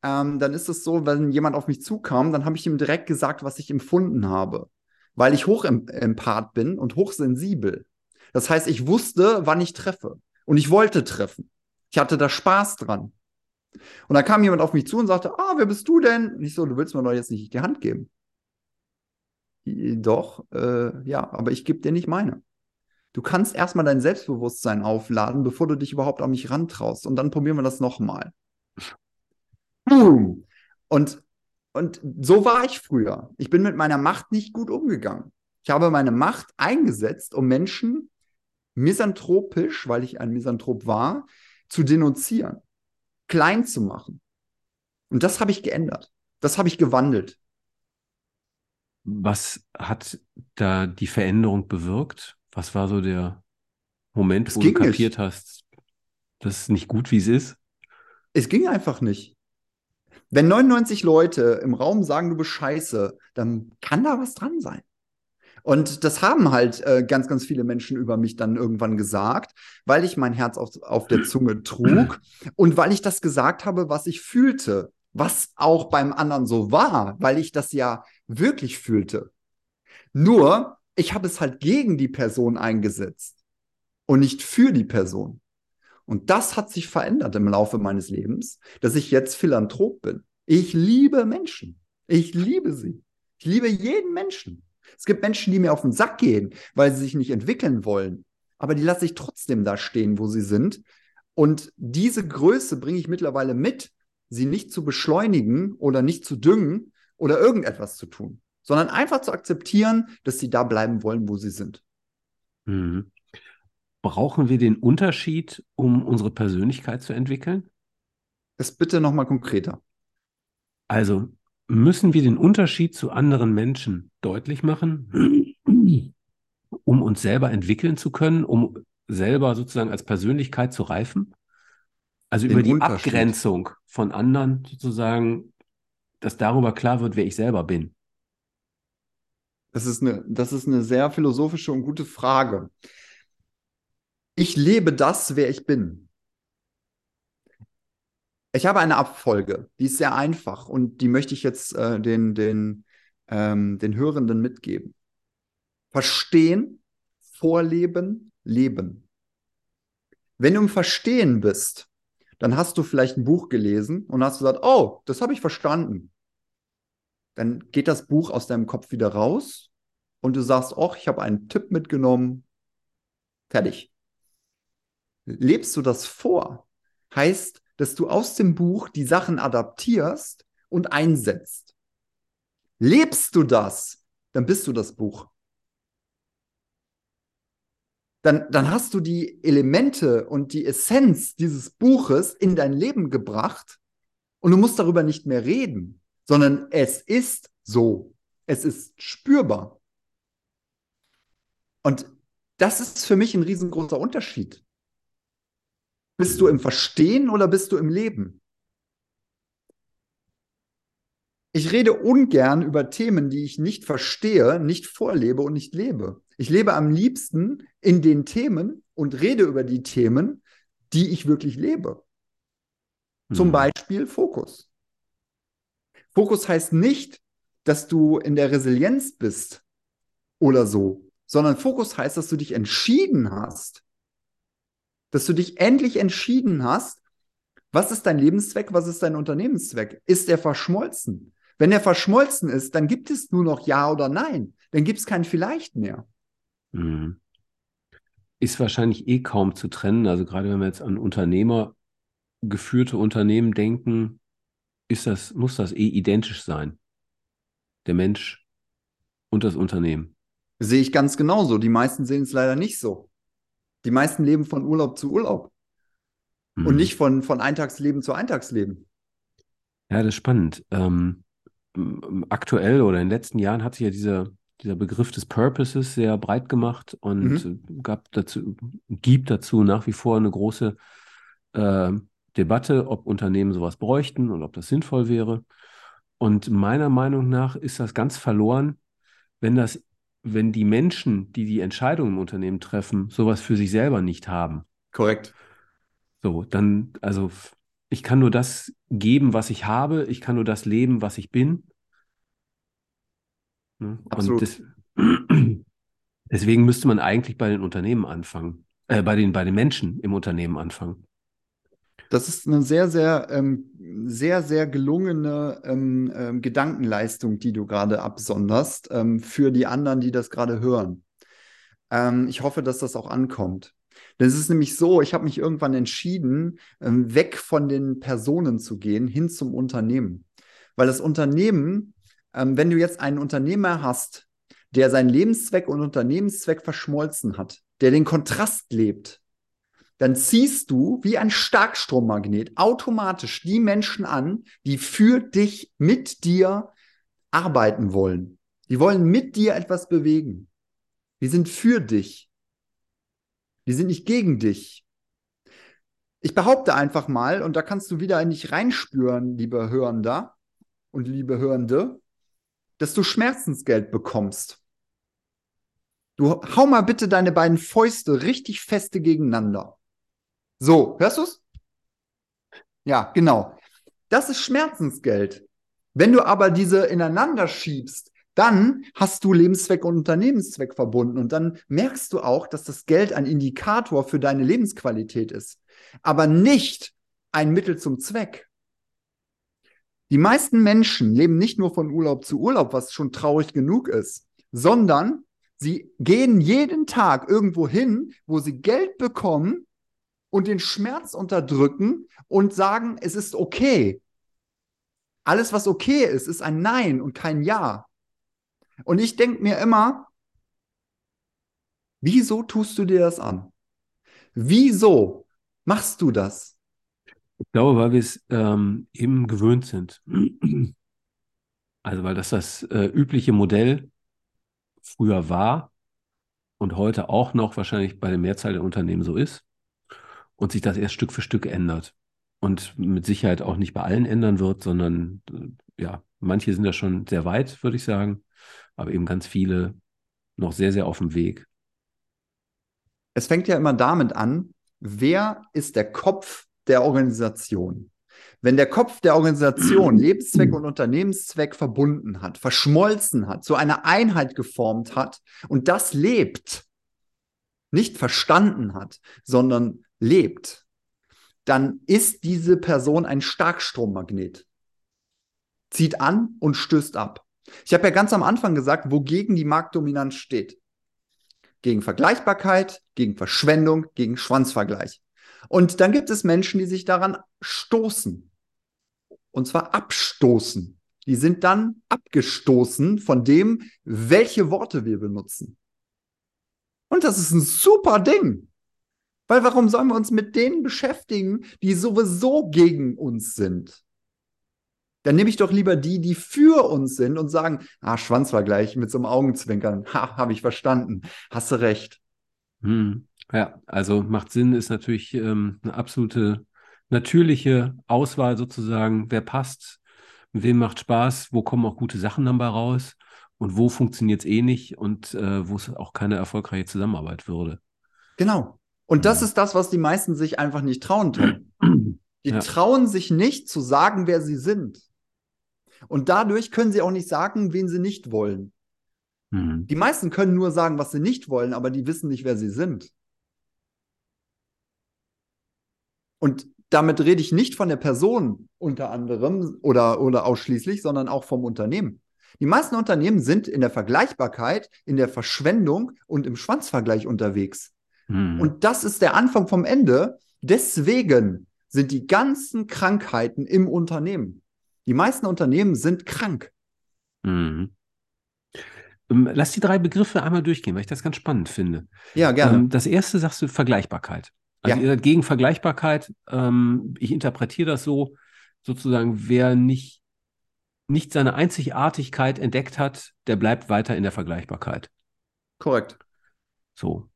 ähm, dann ist es so, wenn jemand auf mich zukam, dann habe ich ihm direkt gesagt, was ich empfunden habe. Weil ich hochempath bin und hochsensibel. Das heißt, ich wusste, wann ich treffe. Und ich wollte treffen. Ich hatte da Spaß dran. Und da kam jemand auf mich zu und sagte, ah, wer bist du denn? Und ich so, du willst mir doch jetzt nicht die Hand geben. Doch, äh, ja, aber ich gebe dir nicht meine. Du kannst erstmal dein Selbstbewusstsein aufladen, bevor du dich überhaupt an mich rantraust. Und dann probieren wir das nochmal. Und, und so war ich früher. Ich bin mit meiner Macht nicht gut umgegangen. Ich habe meine Macht eingesetzt, um Menschen misanthropisch, weil ich ein Misanthrop war, zu denunzieren, klein zu machen. Und das habe ich geändert. Das habe ich gewandelt. Was hat da die Veränderung bewirkt? Was war so der Moment, es wo du kapiert nicht. hast, das ist nicht gut, wie es ist? Es ging einfach nicht. Wenn 99 Leute im Raum sagen, du bist scheiße, dann kann da was dran sein. Und das haben halt äh, ganz, ganz viele Menschen über mich dann irgendwann gesagt, weil ich mein Herz auf, auf der Zunge trug und weil ich das gesagt habe, was ich fühlte, was auch beim anderen so war, weil ich das ja wirklich fühlte. Nur, ich habe es halt gegen die Person eingesetzt und nicht für die Person. Und das hat sich verändert im Laufe meines Lebens, dass ich jetzt Philanthrop bin. Ich liebe Menschen. Ich liebe sie. Ich liebe jeden Menschen. Es gibt Menschen, die mir auf den Sack gehen, weil sie sich nicht entwickeln wollen. Aber die lasse ich trotzdem da stehen, wo sie sind. Und diese Größe bringe ich mittlerweile mit, sie nicht zu beschleunigen oder nicht zu düngen oder irgendetwas zu tun, sondern einfach zu akzeptieren, dass sie da bleiben wollen, wo sie sind. Mhm. Brauchen wir den Unterschied, um unsere Persönlichkeit zu entwickeln? Das bitte nochmal konkreter. Also müssen wir den Unterschied zu anderen Menschen deutlich machen, um uns selber entwickeln zu können, um selber sozusagen als Persönlichkeit zu reifen? Also den über die Abgrenzung von anderen sozusagen, dass darüber klar wird, wer ich selber bin. Das ist eine, das ist eine sehr philosophische und gute Frage ich lebe das, wer ich bin. Ich habe eine Abfolge, die ist sehr einfach und die möchte ich jetzt äh, den, den, ähm, den Hörenden mitgeben. Verstehen, vorleben, leben. Wenn du im Verstehen bist, dann hast du vielleicht ein Buch gelesen und hast gesagt, oh, das habe ich verstanden. Dann geht das Buch aus deinem Kopf wieder raus und du sagst, oh, ich habe einen Tipp mitgenommen. Fertig lebst du das vor, heißt, dass du aus dem Buch die Sachen adaptierst und einsetzt. Lebst du das, dann bist du das Buch. Dann, dann hast du die Elemente und die Essenz dieses Buches in dein Leben gebracht und du musst darüber nicht mehr reden, sondern es ist so. Es ist spürbar. Und das ist für mich ein riesengroßer Unterschied. Bist du im Verstehen oder bist du im Leben? Ich rede ungern über Themen, die ich nicht verstehe, nicht vorlebe und nicht lebe. Ich lebe am liebsten in den Themen und rede über die Themen, die ich wirklich lebe. Zum hm. Beispiel Fokus. Fokus heißt nicht, dass du in der Resilienz bist oder so, sondern Fokus heißt, dass du dich entschieden hast, dass du dich endlich entschieden hast, was ist dein Lebenszweck, was ist dein Unternehmenszweck? Ist er verschmolzen? Wenn er verschmolzen ist, dann gibt es nur noch Ja oder Nein. Dann gibt es kein Vielleicht mehr. Mhm. Ist wahrscheinlich eh kaum zu trennen. Also gerade wenn wir jetzt an unternehmergeführte Unternehmen denken, ist das, muss das eh identisch sein. Der Mensch und das Unternehmen. Sehe ich ganz genauso. Die meisten sehen es leider nicht so. Die meisten leben von Urlaub zu Urlaub mhm. und nicht von, von Eintagsleben zu Eintagsleben. Ja, das ist spannend. Ähm, aktuell oder in den letzten Jahren hat sich ja dieser, dieser Begriff des Purposes sehr breit gemacht und mhm. gab dazu, gibt dazu nach wie vor eine große äh, Debatte, ob Unternehmen sowas bräuchten und ob das sinnvoll wäre. Und meiner Meinung nach ist das ganz verloren, wenn das wenn die Menschen, die die Entscheidungen im Unternehmen treffen, sowas für sich selber nicht haben. Korrekt. So, dann, also ich kann nur das geben, was ich habe, ich kann nur das leben, was ich bin. Ne? Absolut. Und das, deswegen müsste man eigentlich bei den Unternehmen anfangen, äh, bei den, bei den Menschen im Unternehmen anfangen. Das ist eine sehr, sehr, ähm, sehr, sehr gelungene ähm, ähm, Gedankenleistung, die du gerade absonderst ähm, für die anderen, die das gerade hören. Ähm, ich hoffe, dass das auch ankommt. Denn es ist nämlich so, ich habe mich irgendwann entschieden, ähm, weg von den Personen zu gehen, hin zum Unternehmen. Weil das Unternehmen, wenn du jetzt einen Unternehmer hast, der seinen Lebenszweck und Unternehmenszweck verschmolzen hat, der den Kontrast lebt, dann ziehst du wie ein Starkstrommagnet automatisch die Menschen an, die für dich, mit dir arbeiten wollen. Die wollen mit dir etwas bewegen. Die sind für dich. Die sind nicht gegen dich. Ich behaupte einfach mal, und da kannst du wieder nicht reinspüren, lieber Hörender und liebe Hörende, dass du Schmerzensgeld bekommst. Du hau mal bitte deine beiden Fäuste richtig feste gegeneinander. So, hörst du's? Ja, genau. Das ist Schmerzensgeld. Wenn du aber diese ineinander schiebst, dann hast du Lebenszweck und Unternehmenszweck verbunden und dann merkst du auch, dass das Geld ein Indikator für deine Lebensqualität ist, aber nicht ein Mittel zum Zweck. Die meisten Menschen leben nicht nur von Urlaub zu Urlaub, was schon traurig genug ist, sondern sie gehen jeden Tag irgendwo hin, wo sie Geld bekommen, und den Schmerz unterdrücken und sagen, es ist okay. Alles, was okay ist, ist ein Nein und kein Ja. Und ich denke mir immer, wieso tust du dir das an? Wieso machst du das? Ich glaube, weil wir es ähm, eben gewöhnt sind. Also weil das das äh, übliche Modell früher war und heute auch noch wahrscheinlich bei der Mehrzahl der Unternehmen so ist und sich das erst Stück für Stück ändert. Und mit Sicherheit auch nicht bei allen ändern wird, sondern äh, ja, manche sind da schon sehr weit, würde ich sagen, aber eben ganz viele noch sehr, sehr auf dem Weg. Es fängt ja immer damit an, wer ist der Kopf der Organisation? Wenn der Kopf der Organisation Lebenszweck und Unternehmenszweck verbunden hat, verschmolzen hat, zu einer Einheit geformt hat und das lebt, nicht verstanden hat, sondern lebt, dann ist diese Person ein Starkstrommagnet. Zieht an und stößt ab. Ich habe ja ganz am Anfang gesagt, wogegen die Marktdominanz steht. Gegen Vergleichbarkeit, gegen Verschwendung, gegen Schwanzvergleich. Und dann gibt es Menschen, die sich daran stoßen. Und zwar abstoßen. Die sind dann abgestoßen von dem, welche Worte wir benutzen. Und das ist ein super Ding. Weil warum sollen wir uns mit denen beschäftigen, die sowieso gegen uns sind? Dann nehme ich doch lieber die, die für uns sind und sagen, ah, Schwanzvergleich mit so einem Augenzwinkern. Ha, habe ich verstanden. Hast du recht. Hm. Ja, also macht Sinn, ist natürlich ähm, eine absolute natürliche Auswahl sozusagen. Wer passt, wem macht Spaß, wo kommen auch gute Sachen dabei raus und wo funktioniert es eh nicht und äh, wo es auch keine erfolgreiche Zusammenarbeit würde. Genau. Und das mhm. ist das, was die meisten sich einfach nicht trauen, Tom. Die ja. trauen sich nicht zu sagen, wer sie sind. Und dadurch können sie auch nicht sagen, wen sie nicht wollen. Mhm. Die meisten können nur sagen, was sie nicht wollen, aber die wissen nicht, wer sie sind. Und damit rede ich nicht von der Person unter anderem oder, oder ausschließlich, sondern auch vom Unternehmen. Die meisten Unternehmen sind in der Vergleichbarkeit, in der Verschwendung und im Schwanzvergleich unterwegs. Mhm. Und das ist der Anfang vom Ende. Deswegen sind die ganzen Krankheiten im Unternehmen. Die meisten Unternehmen sind krank. Mhm. Ähm, lass die drei Begriffe einmal durchgehen, weil ich das ganz spannend finde. Ja, gerne. Ähm, das erste sagst du Vergleichbarkeit. Also ja. ihr seid gegen Vergleichbarkeit. Ähm, ich interpretiere das so, sozusagen, wer nicht, nicht seine Einzigartigkeit entdeckt hat, der bleibt weiter in der Vergleichbarkeit. Korrekt. So.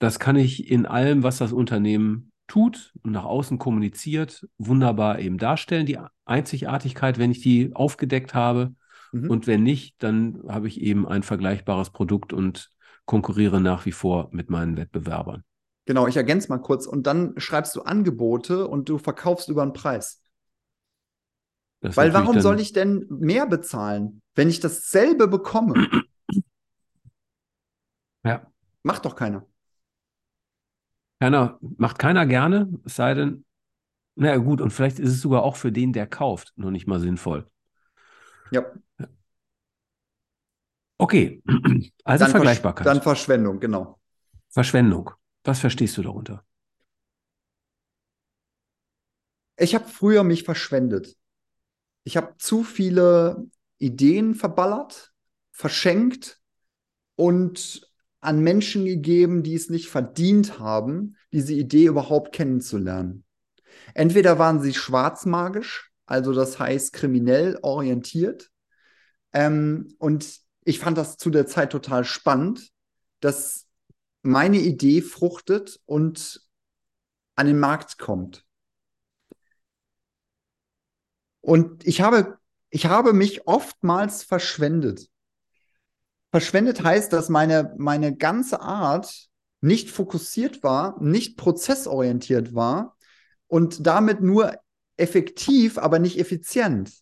Das kann ich in allem, was das Unternehmen tut und nach außen kommuniziert, wunderbar eben darstellen, die Einzigartigkeit, wenn ich die aufgedeckt habe Mhm. Und wenn nicht, dann habe ich eben ein vergleichbares Produkt und konkurriere nach wie vor mit meinen Wettbewerbern. Genau, ich ergänze mal kurz. Und dann schreibst du Angebote und du verkaufst über den Preis. Weil warum soll ich denn mehr bezahlen, wenn ich dasselbe bekomme? Ja. Macht doch keiner. Keiner, macht keiner gerne, es sei denn, na gut, und vielleicht ist es sogar auch für den, der kauft, noch nicht mal sinnvoll. Ja. Okay, also dann Vergleichbarkeit. Dann Verschwendung, genau. Verschwendung. Was verstehst du darunter? Ich habe früher mich verschwendet. Ich habe zu viele Ideen verballert, verschenkt und an Menschen gegeben, die es nicht verdient haben, diese Idee überhaupt kennenzulernen. Entweder waren sie schwarzmagisch, also das heißt kriminell orientiert. Ähm, und ich fand das zu der Zeit total spannend, dass meine Idee fruchtet und an den Markt kommt. Und ich habe, ich habe mich oftmals verschwendet. Verschwendet heißt, dass meine, meine ganze Art nicht fokussiert war, nicht prozessorientiert war und damit nur effektiv, aber nicht effizient.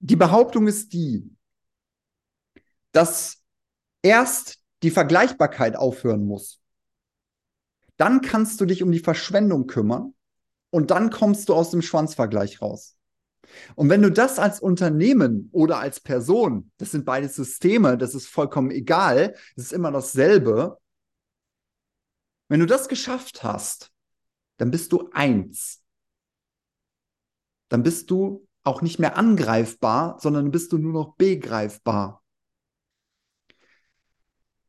Die Behauptung ist die, dass erst die Vergleichbarkeit aufhören muss. Dann kannst du dich um die Verschwendung kümmern und dann kommst du aus dem Schwanzvergleich raus. Und wenn du das als Unternehmen oder als Person, das sind beide Systeme, das ist vollkommen egal, es ist immer dasselbe. Wenn du das geschafft hast, dann bist du eins. Dann bist du auch nicht mehr angreifbar, sondern bist du nur noch begreifbar.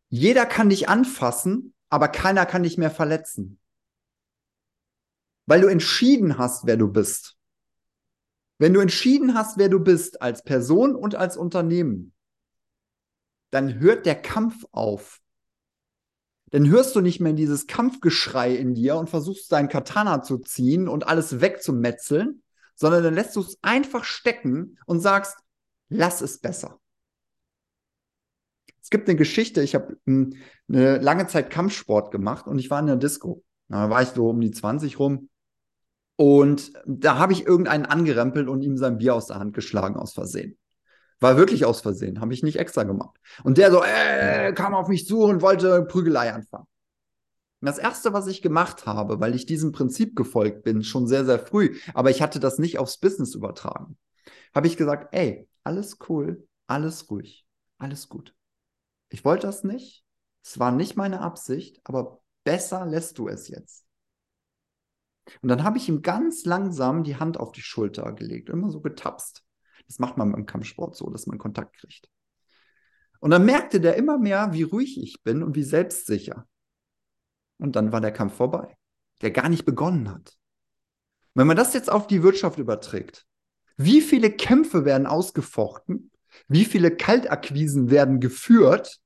Jeder kann dich anfassen, aber keiner kann dich mehr verletzen. Weil du entschieden hast, wer du bist. Wenn du entschieden hast, wer du bist, als Person und als Unternehmen, dann hört der Kampf auf. Dann hörst du nicht mehr dieses Kampfgeschrei in dir und versuchst deinen Katana zu ziehen und alles wegzumetzeln, sondern dann lässt du es einfach stecken und sagst, lass es besser. Es gibt eine Geschichte, ich habe hm, eine lange Zeit Kampfsport gemacht und ich war in der Disco. Da war ich so um die 20 rum. Und da habe ich irgendeinen angerempelt und ihm sein Bier aus der Hand geschlagen aus Versehen. War wirklich aus Versehen, habe ich nicht extra gemacht. Und der so, äh, kam auf mich zu und wollte Prügelei anfangen. Und das erste, was ich gemacht habe, weil ich diesem Prinzip gefolgt bin, schon sehr, sehr früh, aber ich hatte das nicht aufs Business übertragen, habe ich gesagt, ey, alles cool, alles ruhig, alles gut. Ich wollte das nicht. Es war nicht meine Absicht, aber besser lässt du es jetzt. Und dann habe ich ihm ganz langsam die Hand auf die Schulter gelegt, immer so getapst. Das macht man beim Kampfsport so, dass man Kontakt kriegt. Und dann merkte der immer mehr, wie ruhig ich bin und wie selbstsicher. Und dann war der Kampf vorbei, der gar nicht begonnen hat. Wenn man das jetzt auf die Wirtschaft überträgt, wie viele Kämpfe werden ausgefochten? Wie viele Kaltakquisen werden geführt?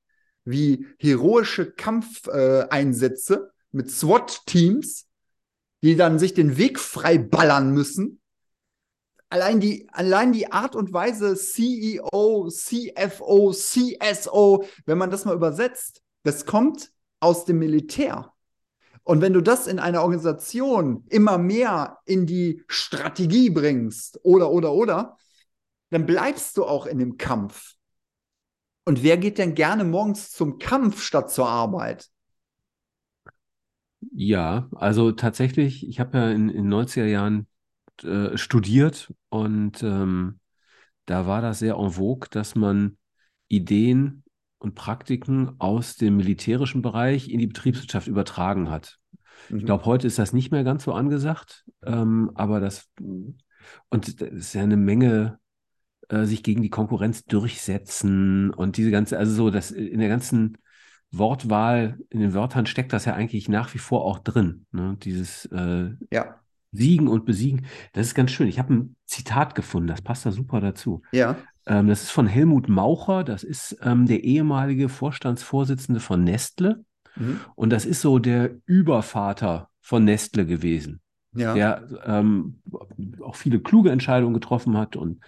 Wie heroische Kampfeinsätze mit SWAT-Teams, die dann sich den Weg frei ballern müssen? Allein die, allein die Art und Weise CEO, CFO, CSO, wenn man das mal übersetzt, das kommt aus dem Militär. Und wenn du das in einer Organisation immer mehr in die Strategie bringst, oder, oder, oder, dann bleibst du auch in dem Kampf. Und wer geht denn gerne morgens zum Kampf statt zur Arbeit? Ja, also tatsächlich, ich habe ja in den 90er Jahren äh, studiert und ähm, da war das sehr en vogue, dass man Ideen und Praktiken aus dem militärischen Bereich in die Betriebswirtschaft übertragen hat. Mhm. Ich glaube, heute ist das nicht mehr ganz so angesagt, ähm, aber das und das ist ja eine Menge äh, sich gegen die Konkurrenz durchsetzen und diese ganze, also so, das in der ganzen Wortwahl, in den Wörtern steckt das ja eigentlich nach wie vor auch drin. Ne? Dieses äh, ja. Siegen und Besiegen. Das ist ganz schön. Ich habe ein Zitat gefunden, das passt da super dazu. Ja. Ähm, das ist von Helmut Maucher, das ist ähm, der ehemalige Vorstandsvorsitzende von Nestle. Mhm. Und das ist so der Übervater von Nestle gewesen. ja. der ähm, auch viele kluge Entscheidungen getroffen hat und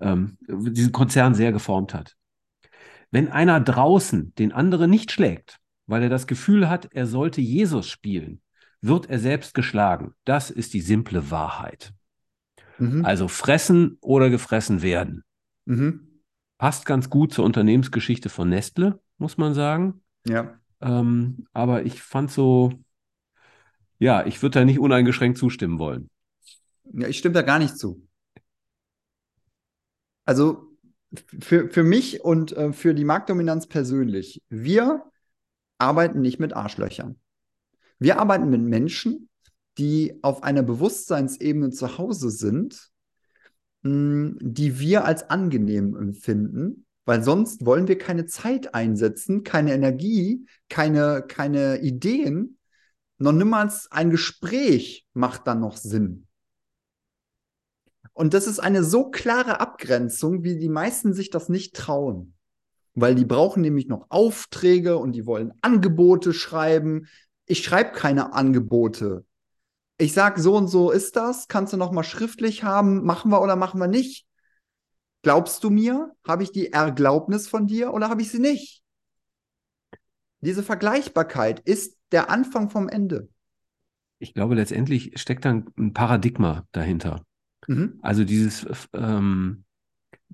ähm, diesen Konzern sehr geformt hat. Wenn einer draußen den anderen nicht schlägt, weil er das Gefühl hat, er sollte Jesus spielen, wird er selbst geschlagen. Das ist die simple Wahrheit. Mhm. Also fressen oder gefressen werden. Mhm. Passt ganz gut zur Unternehmensgeschichte von Nestle, muss man sagen. Ja. Ähm, aber ich fand so, ja, ich würde da nicht uneingeschränkt zustimmen wollen. Ja, ich stimme da gar nicht zu. Also für, für mich und äh, für die Marktdominanz persönlich, wir arbeiten nicht mit Arschlöchern. Wir arbeiten mit Menschen, die auf einer Bewusstseinsebene zu Hause sind, mh, die wir als angenehm empfinden, weil sonst wollen wir keine Zeit einsetzen, keine Energie, keine, keine Ideen. Noch niemals ein Gespräch macht dann noch Sinn. Und das ist eine so klare Abgrenzung, wie die meisten sich das nicht trauen. Weil die brauchen nämlich noch Aufträge und die wollen Angebote schreiben. Ich schreibe keine Angebote. Ich sage, so und so ist das, kannst du noch mal schriftlich haben, machen wir oder machen wir nicht. Glaubst du mir? Habe ich die Erglaubnis von dir oder habe ich sie nicht? Diese Vergleichbarkeit ist der Anfang vom Ende. Ich glaube, letztendlich steckt dann ein Paradigma dahinter. Mhm. Also dieses ähm,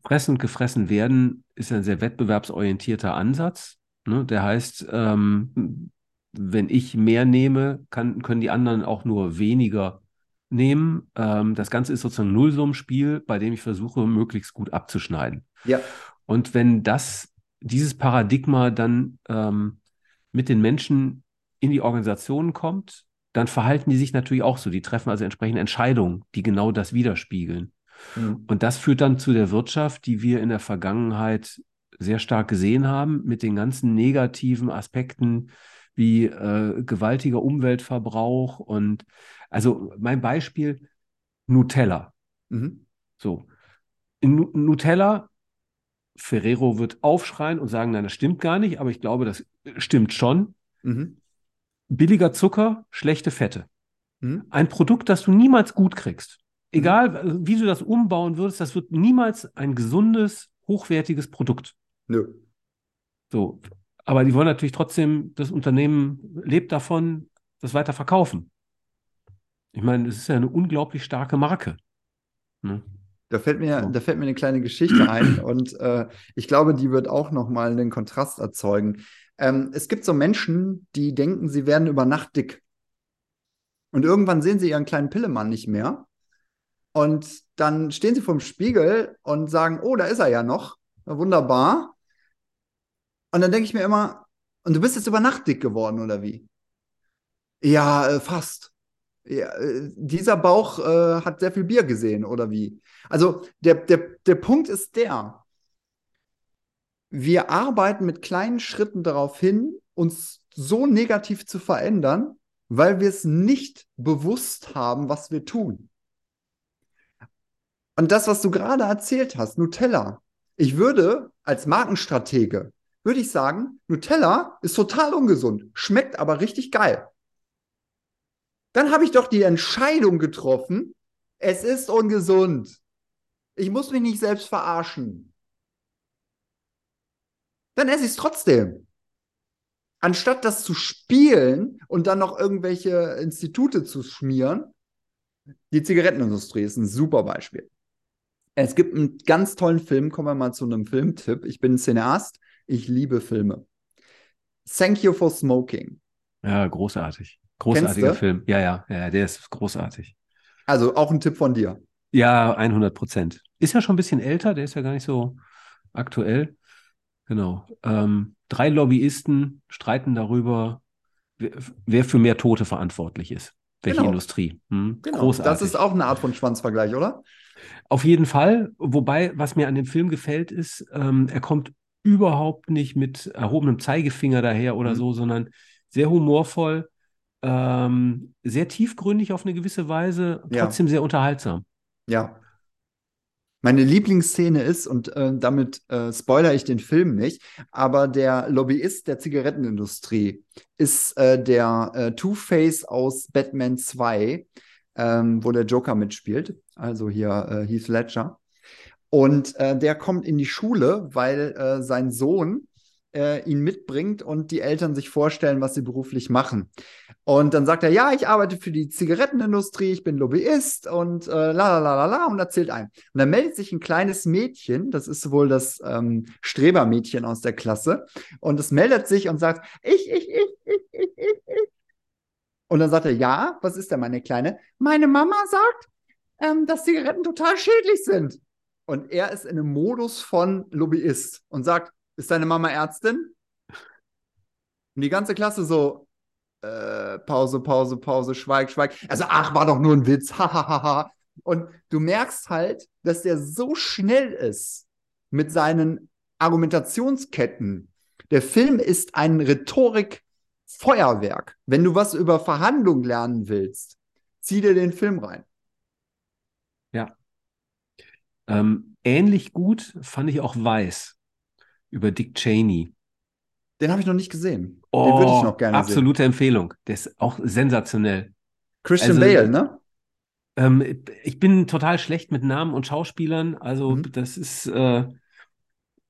Fressen und gefressen werden ist ein sehr wettbewerbsorientierter Ansatz. Ne? Der heißt, ähm, wenn ich mehr nehme, kann, können die anderen auch nur weniger nehmen. Ähm, das Ganze ist sozusagen ein Nullsummenspiel, bei dem ich versuche, möglichst gut abzuschneiden. Ja. Und wenn das, dieses Paradigma dann ähm, mit den Menschen in die Organisation kommt, dann verhalten die sich natürlich auch so. Die treffen also entsprechende Entscheidungen, die genau das widerspiegeln. Mhm. Und das führt dann zu der Wirtschaft, die wir in der Vergangenheit sehr stark gesehen haben, mit den ganzen negativen Aspekten wie äh, gewaltiger Umweltverbrauch und also mein Beispiel Nutella. Mhm. So. In nu Nutella, Ferrero wird aufschreien und sagen, nein, das stimmt gar nicht, aber ich glaube, das stimmt schon. Mhm. Billiger Zucker, schlechte Fette. Mhm. Ein Produkt, das du niemals gut kriegst. Egal, mhm. wie du das umbauen würdest, das wird niemals ein gesundes, hochwertiges Produkt. Nö. So. Aber die wollen natürlich trotzdem, das Unternehmen lebt davon, das weiter verkaufen. Ich meine, es ist ja eine unglaublich starke Marke. Ne? Da fällt mir, so. da fällt mir eine kleine Geschichte ein und äh, ich glaube, die wird auch nochmal einen Kontrast erzeugen. Ähm, es gibt so Menschen, die denken, sie werden über Nacht dick. Und irgendwann sehen sie ihren kleinen Pillemann nicht mehr. Und dann stehen sie vorm Spiegel und sagen, oh, da ist er ja noch. Wunderbar. Und dann denke ich mir immer, und du bist jetzt über Nacht dick geworden, oder wie? Ja, äh, fast. Ja, äh, dieser Bauch äh, hat sehr viel Bier gesehen, oder wie? Also der, der, der Punkt ist der, wir arbeiten mit kleinen Schritten darauf hin, uns so negativ zu verändern, weil wir es nicht bewusst haben, was wir tun. Und das, was du gerade erzählt hast, Nutella, ich würde als Markenstratege würde ich sagen, Nutella ist total ungesund, schmeckt aber richtig geil. Dann habe ich doch die Entscheidung getroffen, es ist ungesund. Ich muss mich nicht selbst verarschen. Dann esse ich es trotzdem. Anstatt das zu spielen und dann noch irgendwelche Institute zu schmieren, die Zigarettenindustrie ist ein super Beispiel. Es gibt einen ganz tollen Film, kommen wir mal zu einem Filmtipp. Ich bin Cineast, ich liebe Filme. Thank You for Smoking. Ja, großartig. Großartiger Film. Ja, ja, ja, der ist großartig. Also auch ein Tipp von dir. Ja, 100 Prozent. Ist ja schon ein bisschen älter, der ist ja gar nicht so aktuell. Genau. Ähm, drei Lobbyisten streiten darüber, wer, für mehr Tote verantwortlich ist. Welche genau. Industrie. Hm? Genau. Großartig. Das ist auch eine Art von Schwanzvergleich, oder? Auf jeden Fall. Wobei, was mir an dem Film gefällt, ist, ähm, er kommt überhaupt nicht mit erhobenem Zeigefinger daher oder mhm. so, sondern sehr humorvoll, ähm, sehr tiefgründig auf eine gewisse Weise, trotzdem ja. sehr unterhaltsam. Ja. Meine Lieblingsszene ist, und äh, damit äh, spoiler ich den Film nicht, aber der Lobbyist der Zigarettenindustrie ist äh, der äh, Two-Face aus Batman 2, ähm, wo der Joker mitspielt, also hier äh, Heath Ledger. Und äh, der kommt in die Schule, weil sein Sohn äh, ihn mitbringt und die Eltern sich vorstellen, was sie beruflich machen. Und dann sagt er, ja, ich arbeite für die Zigarettenindustrie, ich bin Lobbyist und äh, la la la la la und erzählt ein. Und dann meldet sich ein kleines Mädchen, das ist wohl das ähm, Strebermädchen aus der Klasse, und es meldet sich und sagt, ich, ich, ich, ich, ich, ich, ich. Und dann sagt er, ja, was ist denn meine Kleine? Meine Mama sagt, ähm, dass Zigaretten total schädlich sind. Und er ist in einem Modus von Lobbyist und sagt, ist deine Mama Ärztin? Und die ganze Klasse so, äh, Pause, Pause, Pause, schweig, schweig. Also, ach, war doch nur ein Witz, und du merkst halt, dass der so schnell ist mit seinen Argumentationsketten. Der Film ist ein Rhetorik-Feuerwerk. Wenn du was über Verhandlungen lernen willst, zieh dir den Film rein. Ja. Ähm, ähnlich gut fand ich auch Weiß über Dick Cheney. Den habe ich noch nicht gesehen. Oh, Den würde ich noch gerne absolute sehen. Empfehlung. Der ist auch sensationell. Christian Also, Bale, ne? Ähm, ich bin total schlecht mit Namen und Schauspielern. Also Mhm. das ist äh,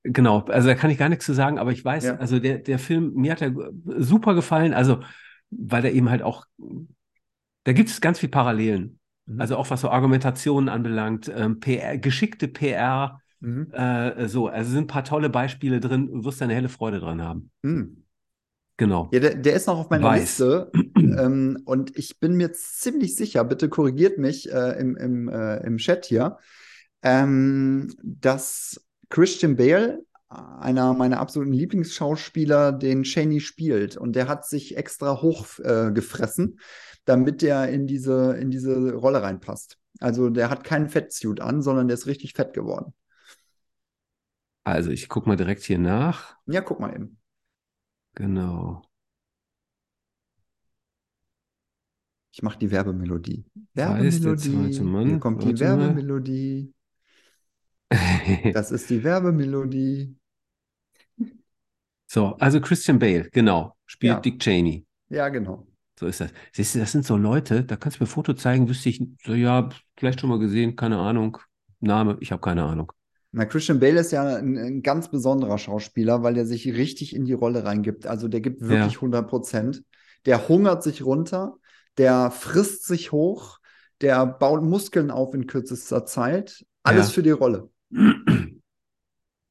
genau. Also da kann ich gar nichts zu sagen. Aber ich weiß, Ja. also der der Film mir hat er super gefallen. Also weil er eben halt auch da gibt es ganz viel Parallelen. Mhm. Also auch was so Argumentationen anbelangt, ähm, PR, geschickte PR, Mhm. äh, so. Also sind ein paar tolle Beispiele drin. Du wirst da eine helle Freude dran haben. Mhm. Genau. Ja, der, der ist noch auf meiner Weiß. Liste. ähm, und ich bin mir ziemlich sicher, bitte korrigiert mich äh, im, im, äh, im Chat hier, ähm, dass Christian Bale, einer meiner absoluten Lieblingsschauspieler, den Cheney spielt. Und der hat sich extra hochgefressen, äh, gefressen, damit der in diese, in diese Rolle reinpasst. Also der hat keinen Fettsuit an, sondern der ist richtig fett geworden. Also ich gucke mal direkt hier nach. Ja, guck mal eben. Genau. Ich mache die Werbemelodie. Werbemelodie. Mann. Hier kommt die. Werbemelodie. Das ist die Werbemelodie. So, also Christian Bale, genau, spielt Ja. Dick Cheney. Ja, genau. So ist das. Siehst du, das sind so Leute, da kannst du mir ein Foto zeigen, wüsste ich, so, ja, vielleicht schon mal gesehen, keine Ahnung. Name, ich habe keine Ahnung. Na, Christian Bale ist ja ein, ein ganz besonderer Schauspieler, weil der sich richtig in die Rolle reingibt. Also der gibt wirklich 100 Prozent. Der hungert sich runter, der frisst sich hoch, der baut Muskeln auf in kürzester Zeit. Alles Ja. für die Rolle.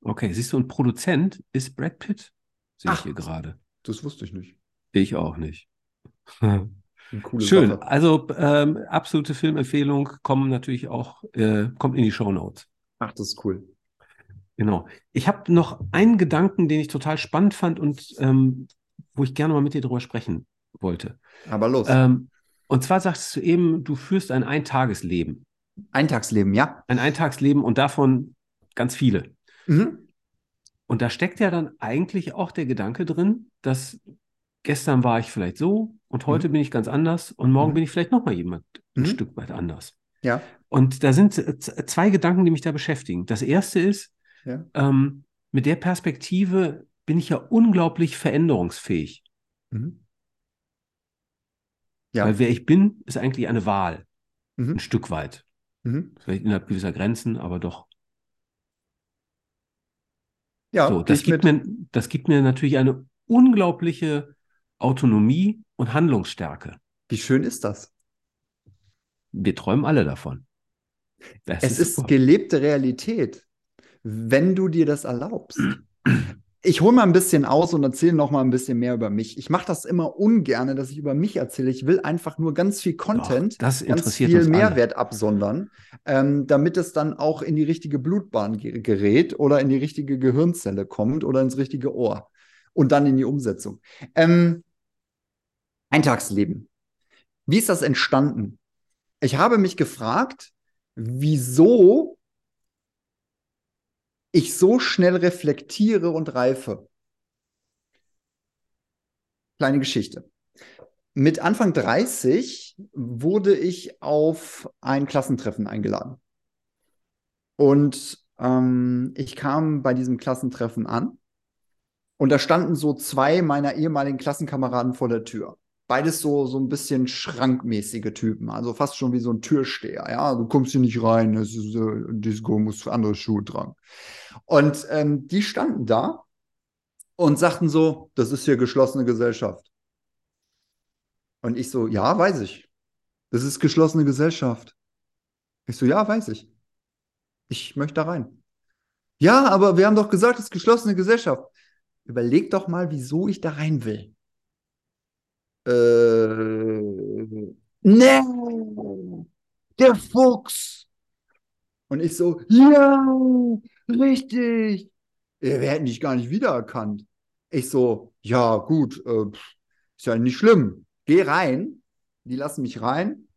Okay, siehst du, ein Produzent ist Brad Pitt, sehe ich hier gerade. Das wusste ich nicht. Ich auch nicht. Schön. Sache. Also ähm, absolute Filmempfehlung, kommen natürlich auch, äh, kommt in die Shownotes. Ach, das ist cool. Genau. Ich habe noch einen Gedanken, den ich total spannend fand und ähm, wo ich gerne mal mit dir drüber sprechen wollte. Aber los. Ähm, und zwar sagtest du eben, du führst ein Eintagesleben. Eintagsleben, ja. Ein Eintagsleben und davon ganz viele. Mhm. Und da steckt ja dann eigentlich auch der Gedanke drin, dass gestern war ich vielleicht so und heute Mhm. bin ich ganz anders und morgen Mhm. bin ich vielleicht nochmal jemand ein Mhm. Stück weit anders. Ja. Und da sind zwei Gedanken, die mich da beschäftigen. Das erste ist, Ja. ähm, mit der Perspektive bin ich ja unglaublich veränderungsfähig. Mhm. Ja. Weil wer ich bin, ist eigentlich eine Wahl, ein Mhm. Stück weit. Mhm. Vielleicht innerhalb gewisser Grenzen, aber doch. Ja, So, das gibt mit. mir, das gibt mir natürlich eine unglaubliche Autonomie und Handlungsstärke. Wie schön ist das? Wir träumen alle davon. Das Es ist super. gelebte Realität, wenn du dir das erlaubst. Ich hole mal ein bisschen aus und erzähle noch mal ein bisschen mehr über mich. Ich mache das immer ungern, dass ich über mich erzähle. Ich will einfach nur ganz viel Content, das ganz viel uns alle. Mehrwert absondern, ähm, damit es dann auch in die richtige Blutbahn ge- gerät oder in die richtige Gehirnzelle kommt oder ins richtige Ohr und dann in die Umsetzung. Ähm, Eintagsleben. Wie ist das entstanden? Ich habe mich gefragt, wieso ich so schnell reflektiere und reife. Kleine Geschichte. Mit Anfang 30 wurde ich auf ein Klassentreffen eingeladen. Und ähm, ich kam bei diesem Klassentreffen an und da standen so zwei meiner ehemaligen Klassenkameraden vor der Tür. Beides so, so ein bisschen schrankmäßige Typen, also fast schon wie so ein Türsteher. Ja, du kommst hier nicht rein, das ist, äh, Disco muss andere Schuhe tragen. Und ähm, die standen da und sagten so: Das ist hier geschlossene Gesellschaft. Und ich so: Ja, weiß ich. Das ist geschlossene Gesellschaft. Ich so: Ja, weiß ich. Ich möchte da rein. Ja, aber wir haben doch gesagt, es ist geschlossene Gesellschaft. Überleg doch mal, wieso ich da rein will. Äh, nee, der Fuchs. Und ich so, ja, richtig. Wir hätten dich gar nicht wiedererkannt. Ich so, ja, gut, äh, ist ja nicht schlimm. Geh rein. Die lassen mich rein,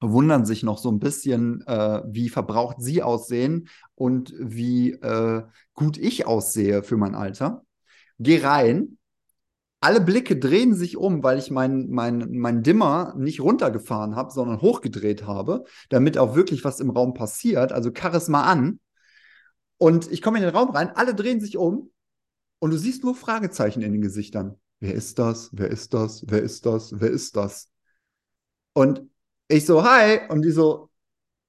wundern sich noch so ein bisschen, äh, wie verbraucht sie aussehen und wie äh, gut ich aussehe für mein Alter. Geh rein, alle Blicke drehen sich um, weil ich meinen mein, mein Dimmer nicht runtergefahren habe, sondern hochgedreht habe, damit auch wirklich was im Raum passiert. Also Charisma an. Und ich komme in den Raum rein, alle drehen sich um und du siehst nur Fragezeichen in den Gesichtern. Wer ist das? Wer ist das? Wer ist das? Wer ist das? Und ich so, hi. Und die so,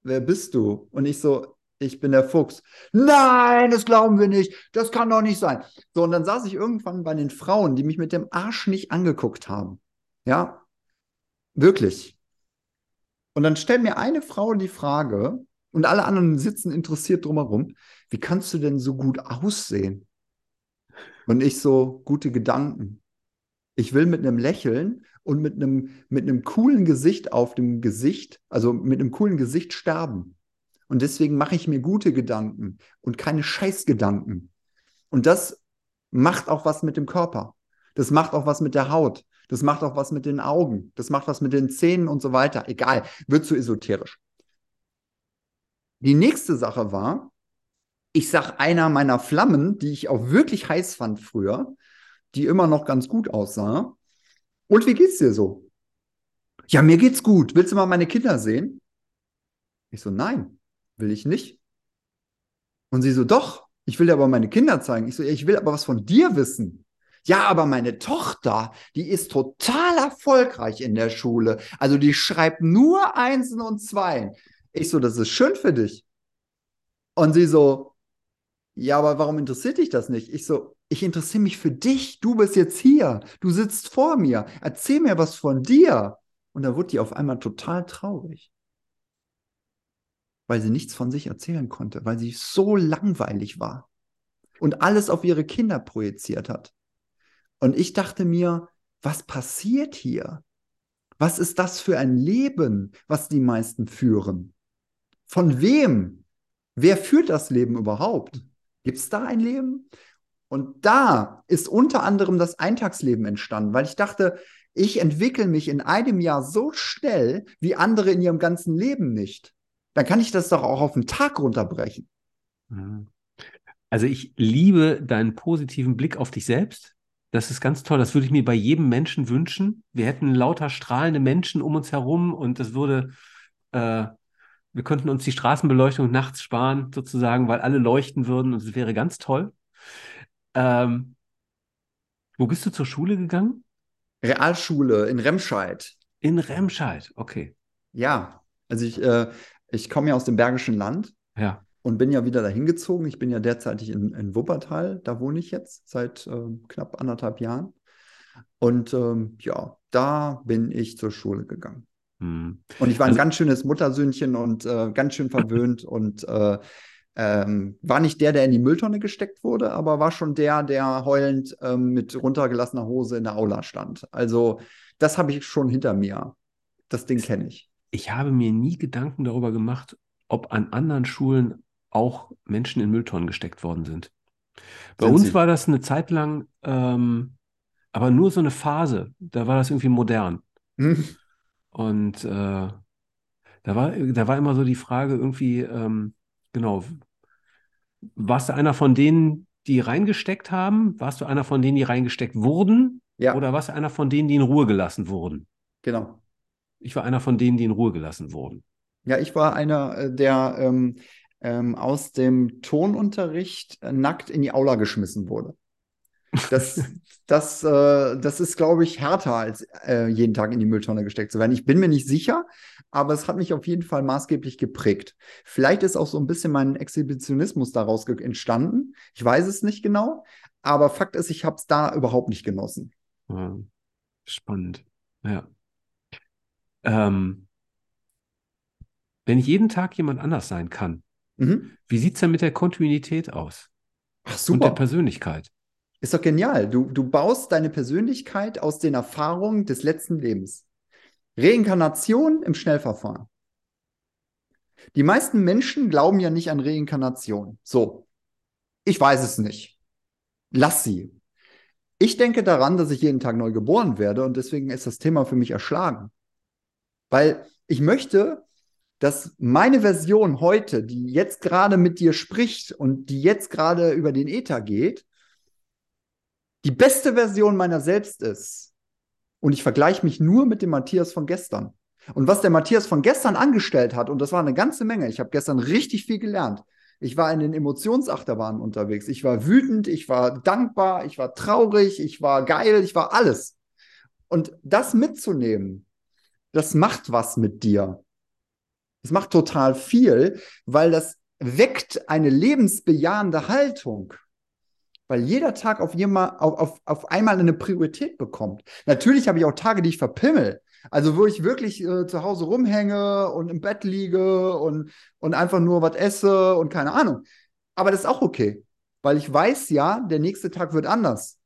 wer bist du? Und ich so, ich bin der Fuchs. Nein, das glauben wir nicht. Das kann doch nicht sein. So, und dann saß ich irgendwann bei den Frauen, die mich mit dem Arsch nicht angeguckt haben. Ja, wirklich. Und dann stellt mir eine Frau die Frage, und alle anderen sitzen interessiert drumherum, wie kannst du denn so gut aussehen? Und ich so, gute Gedanken. Ich will mit einem Lächeln und mit einem, mit einem coolen Gesicht auf dem Gesicht, also mit einem coolen Gesicht sterben. Und deswegen mache ich mir gute Gedanken und keine Scheißgedanken. Und das macht auch was mit dem Körper. Das macht auch was mit der Haut. Das macht auch was mit den Augen. Das macht was mit den Zähnen und so weiter. Egal, wird zu esoterisch. Die nächste Sache war, ich sag einer meiner Flammen, die ich auch wirklich heiß fand früher, die immer noch ganz gut aussah. Und wie geht's dir so? Ja, mir geht's gut. Willst du mal meine Kinder sehen? Ich so, nein will ich nicht. Und sie so, doch, ich will dir aber meine Kinder zeigen. Ich so, ich will aber was von dir wissen. Ja, aber meine Tochter, die ist total erfolgreich in der Schule. Also die schreibt nur Einsen und Zweien. Ich so, das ist schön für dich. Und sie so, ja, aber warum interessiert dich das nicht? Ich so, ich interessiere mich für dich. Du bist jetzt hier. Du sitzt vor mir. Erzähl mir was von dir. Und da wurde die auf einmal total traurig weil sie nichts von sich erzählen konnte, weil sie so langweilig war und alles auf ihre Kinder projiziert hat. Und ich dachte mir, was passiert hier? Was ist das für ein Leben, was die meisten führen? Von wem? Wer führt das Leben überhaupt? Gibt es da ein Leben? Und da ist unter anderem das Eintagsleben entstanden, weil ich dachte, ich entwickle mich in einem Jahr so schnell wie andere in ihrem ganzen Leben nicht dann kann ich das doch auch auf einen Tag runterbrechen. Mhm. Also ich liebe deinen positiven Blick auf dich selbst. Das ist ganz toll. Das würde ich mir bei jedem Menschen wünschen. Wir hätten lauter strahlende Menschen um uns herum und das würde, äh, wir könnten uns die Straßenbeleuchtung nachts sparen, sozusagen, weil alle leuchten würden und es wäre ganz toll. Ähm, wo bist du zur Schule gegangen? Realschule in Remscheid. In Remscheid, okay. Ja, also ich, äh, ich komme ja aus dem Bergischen Land. Ja. Und bin ja wieder dahin gezogen. Ich bin ja derzeitig in, in Wuppertal, da wohne ich jetzt seit äh, knapp anderthalb Jahren. Und ähm, ja, da bin ich zur Schule gegangen. Hm. Und ich war ein also, ganz schönes Muttersöhnchen und äh, ganz schön verwöhnt und äh, ähm, war nicht der, der in die Mülltonne gesteckt wurde, aber war schon der, der heulend ähm, mit runtergelassener Hose in der Aula stand. Also das habe ich schon hinter mir. Das Ding kenne ich ich habe mir nie Gedanken darüber gemacht, ob an anderen Schulen auch Menschen in Mülltonnen gesteckt worden sind. Bei sind uns Sie? war das eine Zeit lang, ähm, aber nur so eine Phase. Da war das irgendwie modern. Hm. Und äh, da, war, da war immer so die Frage irgendwie, ähm, genau, warst du einer von denen, die reingesteckt haben? Warst du einer von denen, die reingesteckt wurden? Ja. Oder warst du einer von denen, die in Ruhe gelassen wurden? Genau. Ich war einer von denen, die in Ruhe gelassen wurden. Ja, ich war einer, äh, der ähm, ähm, aus dem Tonunterricht äh, nackt in die Aula geschmissen wurde. Das, das, äh, das ist, glaube ich, härter, als äh, jeden Tag in die Mülltonne gesteckt zu werden. Ich bin mir nicht sicher, aber es hat mich auf jeden Fall maßgeblich geprägt. Vielleicht ist auch so ein bisschen mein Exhibitionismus daraus entstanden. Ich weiß es nicht genau, aber Fakt ist, ich habe es da überhaupt nicht genossen. Ja. Spannend. Ja. Ähm, wenn ich jeden Tag jemand anders sein kann, Mhm. wie sieht es denn mit der Kontinuität aus Ach, und der super. Persönlichkeit? Ist doch genial. Du, du baust deine Persönlichkeit aus den Erfahrungen des letzten Lebens. Reinkarnation im Schnellverfahren. Die meisten Menschen glauben ja nicht an Reinkarnation. So, ich weiß es nicht. Lass sie. Ich denke daran, dass ich jeden Tag neu geboren werde und deswegen ist das Thema für mich erschlagen. Weil ich möchte, dass meine Version heute, die jetzt gerade mit dir spricht und die jetzt gerade über den Äther geht, die beste Version meiner selbst ist. Und ich vergleiche mich nur mit dem Matthias von gestern. Und was der Matthias von gestern angestellt hat, und das war eine ganze Menge, ich habe gestern richtig viel gelernt. Ich war in den Emotionsachterbahnen unterwegs. Ich war wütend, ich war dankbar, ich war traurig, ich war geil, ich war alles. Und das mitzunehmen, das macht was mit dir. Es macht total viel, weil das weckt eine lebensbejahende Haltung. Weil jeder Tag auf, jemand, auf, auf, auf einmal eine Priorität bekommt. Natürlich habe ich auch Tage, die ich verpimmel. Also wo ich wirklich äh, zu Hause rumhänge und im Bett liege und, und einfach nur was esse und keine Ahnung. Aber das ist auch okay, weil ich weiß ja, der nächste Tag wird anders.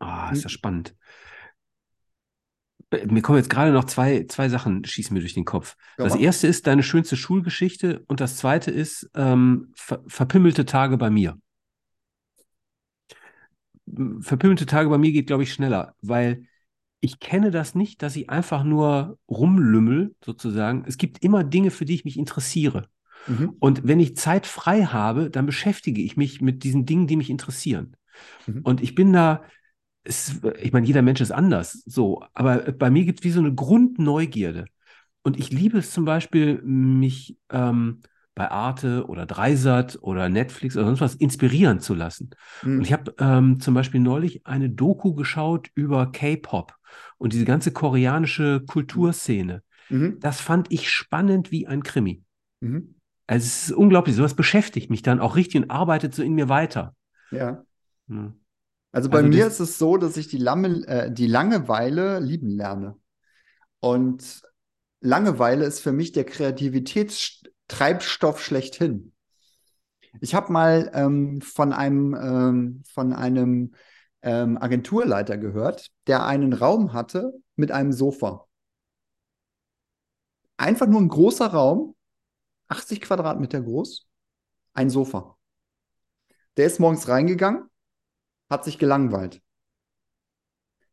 Ah, ist das spannend. Mir kommen jetzt gerade noch zwei, zwei Sachen, schießen mir durch den Kopf. Ja, Das erste ist deine schönste Schulgeschichte und das zweite ist ähm, ver verpimmelte Tage bei mir. Verpimmelte Tage bei mir geht, glaube ich, schneller, weil ich kenne das nicht, dass ich einfach nur rumlümmel, sozusagen. Es gibt immer Dinge, für die ich mich interessiere. Mhm. Und wenn ich Zeit frei habe, dann beschäftige ich mich mit diesen Dingen, die mich interessieren. Mhm. Und ich bin da, es, ich meine, jeder Mensch ist anders, so, aber bei mir gibt es wie so eine Grundneugierde. Und ich liebe es zum Beispiel, mich ähm, bei Arte oder Dreisat oder Netflix oder sonst was inspirieren zu lassen. Und ich Mhm. habe ähm, zum Beispiel neulich eine Doku geschaut über K-Pop und diese ganze koreanische Kulturszene. Mhm. Das fand ich spannend wie ein Krimi. Mhm. Also es ist unglaublich, sowas beschäftigt mich dann auch richtig und arbeitet so in mir weiter. Ja. Hm. Also bei Also mir ist es so, dass ich die, Lamme, äh, die Langeweile lieben lerne. Und Langeweile ist für mich der Kreativitätstreibstoff schlechthin. Ich habe mal ähm, von einem, ähm, von einem ähm, Agenturleiter gehört, der einen Raum hatte mit einem Sofa. Einfach nur ein großer Raum, 80 Quadratmeter groß, ein Sofa. Der ist morgens reingegangen, hat sich gelangweilt.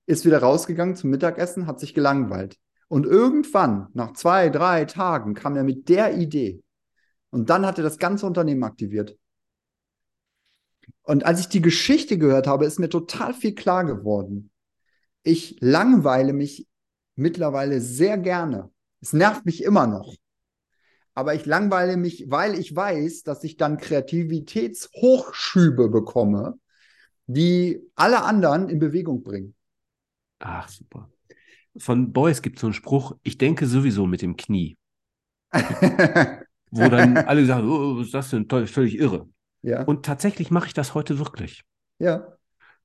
Ist wieder rausgegangen zum Mittagessen, hat sich gelangweilt. Und irgendwann, nach zwei, drei Tagen, kam er mit der Idee. Und dann hat er das ganze Unternehmen aktiviert. Und als ich die Geschichte gehört habe, ist mir total viel klar geworden. Ich langweile mich mittlerweile sehr gerne. Es nervt mich immer noch. Aber ich langweile mich, weil ich weiß, dass ich dann Kreativitätshochschübe bekomme, die alle anderen in Bewegung bringen. Ach, super. Von Beuys gibt es so einen Spruch, ich denke sowieso mit dem Knie, wo dann alle sagen, oh, was ist das denn? Toll, völlig irre. ja, Und tatsächlich mache ich das heute wirklich. ja,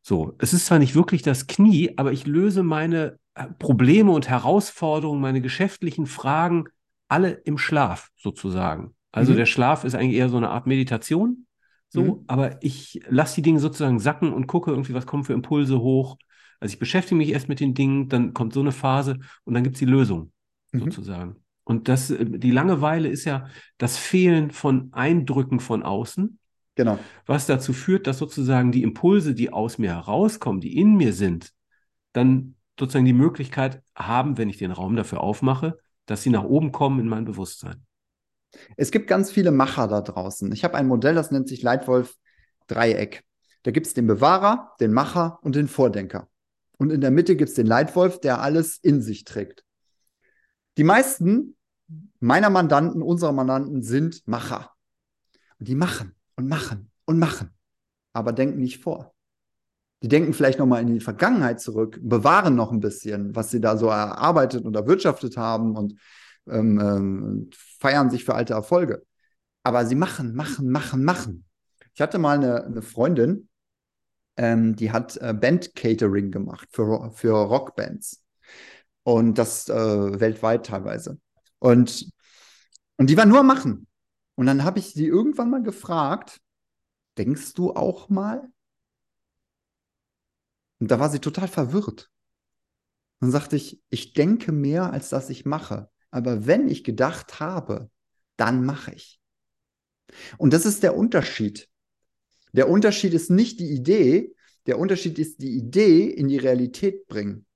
So, es ist zwar nicht wirklich das Knie, aber ich löse meine äh, Probleme und Herausforderungen, meine geschäftlichen Fragen alle im Schlaf sozusagen. Also Mhm. der Schlaf ist eigentlich eher so eine Art Meditation, so, Mhm. aber ich lasse die Dinge sozusagen sacken und gucke irgendwie, was kommen für Impulse hoch. Also ich beschäftige mich erst mit den Dingen, dann kommt so eine Phase und dann gibt es die Lösung Mhm. sozusagen. Und das, äh, die Langeweile ist ja das Fehlen von Eindrücken von außen genau. was dazu führt, dass sozusagen die Impulse, die aus mir herauskommen, die in mir sind, dann sozusagen die Möglichkeit haben, wenn ich den Raum dafür aufmache, dass sie nach oben kommen in mein Bewusstsein. Es gibt ganz viele Macher da draußen. Ich habe ein Modell, das nennt sich Leitwolf-Dreieck. Da gibt es den Bewahrer, den Macher und den Vordenker. Und in der Mitte gibt es den Leitwolf, der alles in sich trägt. Die meisten meiner Mandanten, unserer Mandanten sind Macher. Und die machen und machen und machen, aber denken nicht vor. Die denken vielleicht nochmal in die Vergangenheit zurück, bewahren noch ein bisschen, was sie da so erarbeitet und erwirtschaftet haben und ähm, ähm, feiern sich für alte Erfolge. Aber sie machen, machen, machen, machen. Ich hatte mal eine, eine Freundin, ähm, die hat äh, Band-Catering gemacht für, für Rockbands. Und das äh, weltweit teilweise. Und, und die war nur am Machen. Und dann habe ich sie irgendwann mal gefragt, denkst du auch mal? Und da war sie total verwirrt. Dann sagte ich, ich denke mehr, als dass ich mache. Aber wenn ich gedacht habe, dann mache ich. Und das ist der Unterschied. Der Unterschied ist nicht die Idee, der Unterschied ist die Idee in die Realität bringen.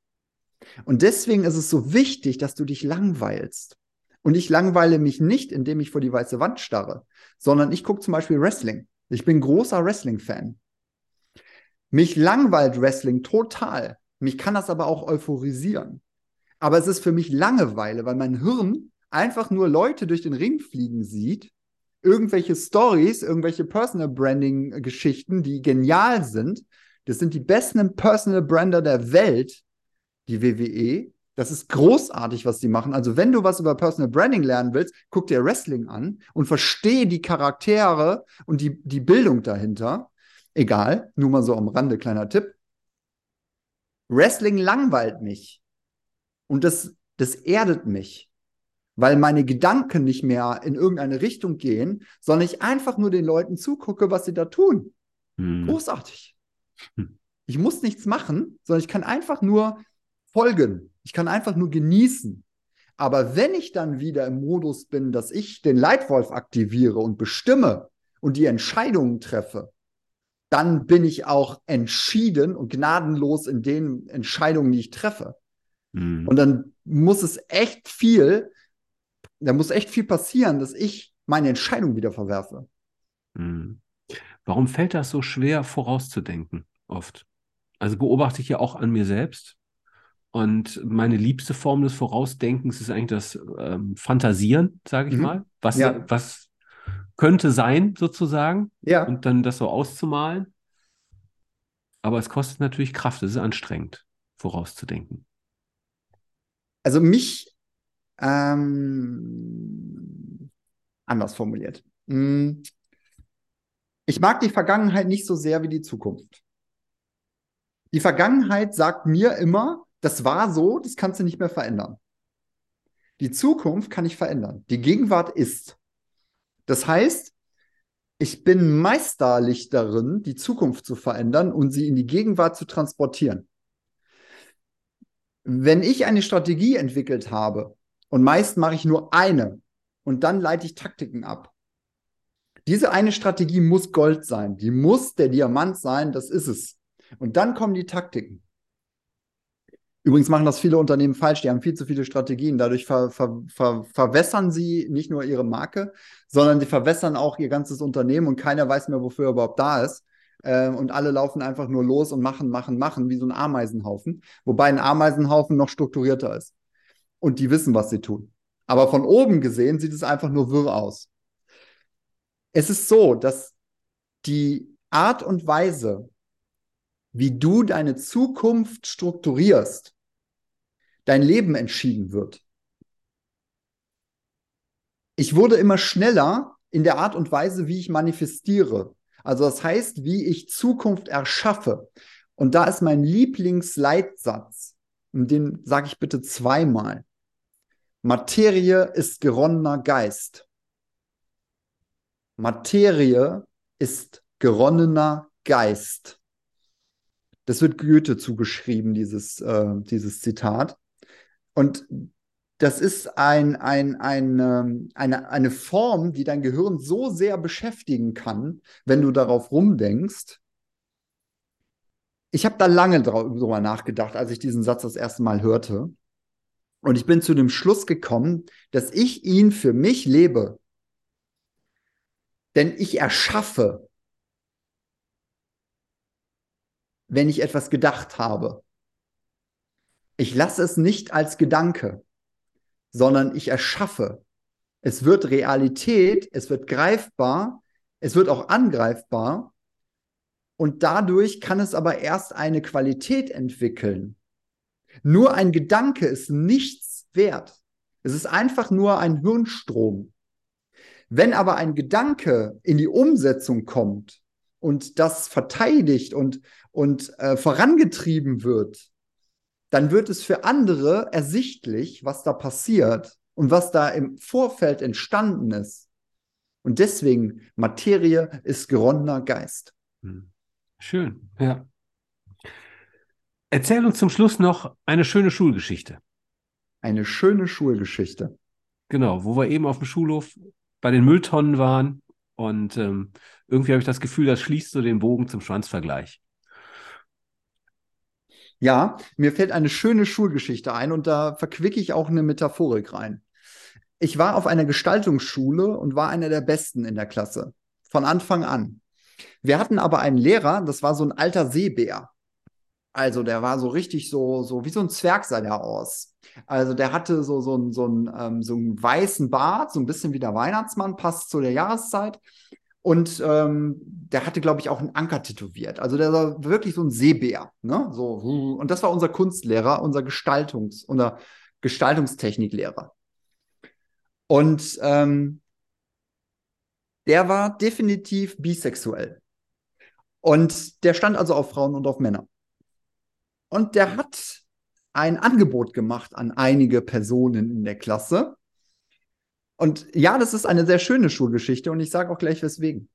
Und deswegen ist es so wichtig, dass du dich langweilst. Und ich langweile mich nicht, indem ich vor die weiße Wand starre, sondern ich gucke zum Beispiel Wrestling. Ich bin großer Wrestling-Fan. Mich langweilt Wrestling total. Mich kann das aber auch euphorisieren. Aber es ist für mich Langeweile, weil mein Hirn einfach nur Leute durch den Ring fliegen sieht, irgendwelche Stories, irgendwelche Personal Branding Geschichten, die genial sind. Das sind die besten Personal Brander der Welt, die WWE. Das ist großartig, was die machen. Also, wenn du was über Personal Branding lernen willst, guck dir Wrestling an und verstehe die Charaktere und die, die Bildung dahinter. Egal, nur mal so am Rande, kleiner Tipp. Wrestling langweilt mich. Und das, das erdet mich, weil meine Gedanken nicht mehr in irgendeine Richtung gehen, sondern ich einfach nur den Leuten zugucke, was sie da tun. Hm. Großartig. Hm. Ich muss nichts machen, sondern ich kann einfach nur folgen. Ich kann einfach nur genießen. Aber wenn ich dann wieder im Modus bin, dass ich den Leitwolf aktiviere und bestimme und die Entscheidungen treffe, dann bin ich auch entschieden und gnadenlos in den Entscheidungen, die ich treffe. Mhm. Und dann muss es echt viel, da muss echt viel passieren, dass ich meine Entscheidung wieder verwerfe. Mhm. Warum fällt das so schwer vorauszudenken oft? Also beobachte ich ja auch an mir selbst. Und meine liebste Form des Vorausdenkens ist eigentlich das ähm, Fantasieren, sage ich mhm. mal. Was, ja. was könnte sein, sozusagen. Ja. Und dann das so auszumalen. Aber es kostet natürlich Kraft, es ist anstrengend, vorauszudenken also mich ähm, anders formuliert. Hm. Ich mag die Vergangenheit nicht so sehr wie die Zukunft. Die Vergangenheit sagt mir immer, das war so, das kannst du nicht mehr verändern. Die Zukunft kann ich verändern. Die Gegenwart ist. Das heißt, ich bin meisterlich darin, die Zukunft zu verändern und sie in die Gegenwart zu transportieren. Wenn ich eine Strategie entwickelt habe, und meist mache ich nur eine, und dann leite ich Taktiken ab. Diese eine Strategie muss Gold sein, die muss der Diamant sein, das ist es. Und dann kommen die Taktiken. Übrigens machen das viele Unternehmen falsch, die haben viel zu viele Strategien. Dadurch ver, ver, ver, verwässern sie nicht nur ihre Marke, sondern sie verwässern auch ihr ganzes Unternehmen und keiner weiß mehr, wofür er überhaupt da ist. Äh, und alle laufen einfach nur los und machen, machen, machen, wie so ein Ameisenhaufen. Wobei ein Ameisenhaufen noch strukturierter ist. Und die wissen, was sie tun. Aber von oben gesehen sieht es einfach nur wirr aus. Es ist so, dass die Art und Weise, wie du deine Zukunft strukturierst, dein Leben entschieden wird. Ich wurde immer schneller in der Art und Weise, wie ich manifestiere. Also das heißt, wie ich Zukunft erschaffe. Und da ist mein Lieblingsleitsatz, und den sage ich bitte zweimal. Materie ist geronnener Geist. Materie ist geronnener Geist. Das wird Goethe zugeschrieben, dieses, äh, dieses Zitat. Und das ist ein, ein, ein, ähm, eine, eine Form, die dein Gehirn so sehr beschäftigen kann, wenn du darauf rumdenkst. Ich habe da lange drüber nachgedacht, als ich diesen Satz das erste Mal hörte. Und ich bin zu dem Schluss gekommen, dass ich ihn für mich lebe. Denn ich erschaffe, wenn ich etwas gedacht habe. Ich lasse es nicht als Gedanke sondern ich erschaffe. Es wird Realität, es wird greifbar, es wird auch angreifbar Und dadurch kann es aber erst eine Qualität entwickeln. Nur ein Gedanke ist nichts wert. Es ist einfach nur ein Hirnstrom. Wenn aber ein Gedanke in die Umsetzung kommt und das verteidigt und, und äh, vorangetrieben wird, dann wird es für andere ersichtlich, was da passiert und was da im Vorfeld entstanden ist. Und deswegen, Materie ist geronnener Geist. Hm. Schön, ja. Erzähl uns zum Schluss noch eine schöne Schulgeschichte. Eine schöne Schulgeschichte. Genau, wo wir eben auf dem Schulhof bei den Mülltonnen waren und ähm, irgendwie habe ich das Gefühl, das schließt so den Bogen zum Schwanzvergleich. Ja, mir fällt eine schöne Schulgeschichte ein und da verquicke ich auch eine Metaphorik rein. Ich war auf einer Gestaltungsschule und war einer der Besten in der Klasse. Von Anfang an. Wir hatten aber einen Lehrer, das war so ein alter Seebär. Also der war so richtig so, so wie so ein Zwerg sah der aus. Also der hatte so, so, so, ein, ähm, so einen weißen Bart, so ein bisschen wie der Weihnachtsmann, passt zu der Jahreszeit. Und ähm, der hatte, glaube ich, auch einen Anker tätowiert. Also der war wirklich so ein Seebär. Ne? So, und das war unser Kunstlehrer, unser Gestaltungs-, unser Gestaltungstechniklehrer. Und ähm, der war definitiv bisexuell. Und der stand also auf Frauen und auf Männer. Und der hat ein Angebot gemacht an einige Personen in der Klasse. Und ja, das ist eine sehr schöne Schulgeschichte und ich sage auch gleich weswegen.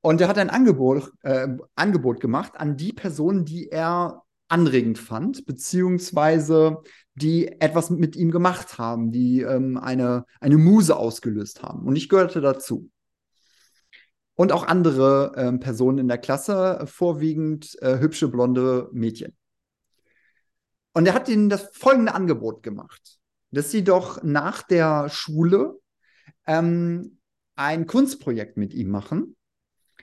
Und er hat ein Angebot, äh, Angebot gemacht an die Personen, die er anregend fand, beziehungsweise die etwas mit ihm gemacht haben, die ähm, eine, eine Muse ausgelöst haben. Und ich gehörte dazu. Und auch andere ähm, Personen in der Klasse, vorwiegend äh, hübsche blonde Mädchen. Und er hat ihnen das folgende Angebot gemacht, dass sie doch nach der Schule ähm, ein Kunstprojekt mit ihm machen.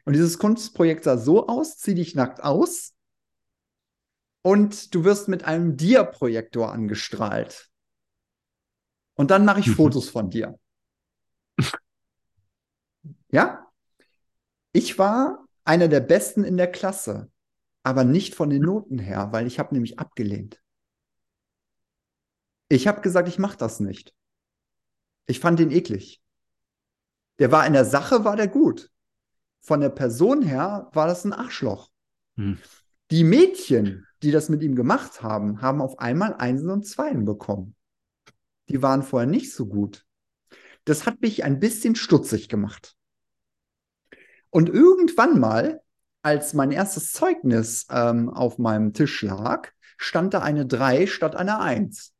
Und dieses Kunstprojekt sah so aus, zieh dich nackt aus und du wirst mit einem Dia-Projektor angestrahlt. Und dann mache ich mhm. Fotos von dir. ja? Ich war einer der Besten in der Klasse, aber nicht von den Noten her, weil ich habe nämlich abgelehnt. Ich habe gesagt, ich mache das nicht. Ich fand ihn eklig. Der war in der Sache, war der gut. Von der Person her war das ein Arschloch. Hm. Die Mädchen, die das mit ihm gemacht haben, haben auf einmal Einsen und Zweien bekommen. Die waren vorher nicht so gut. Das hat mich ein bisschen stutzig gemacht. Und irgendwann mal, als mein erstes Zeugnis ähm, auf meinem Tisch lag, stand da eine 3 statt einer 1.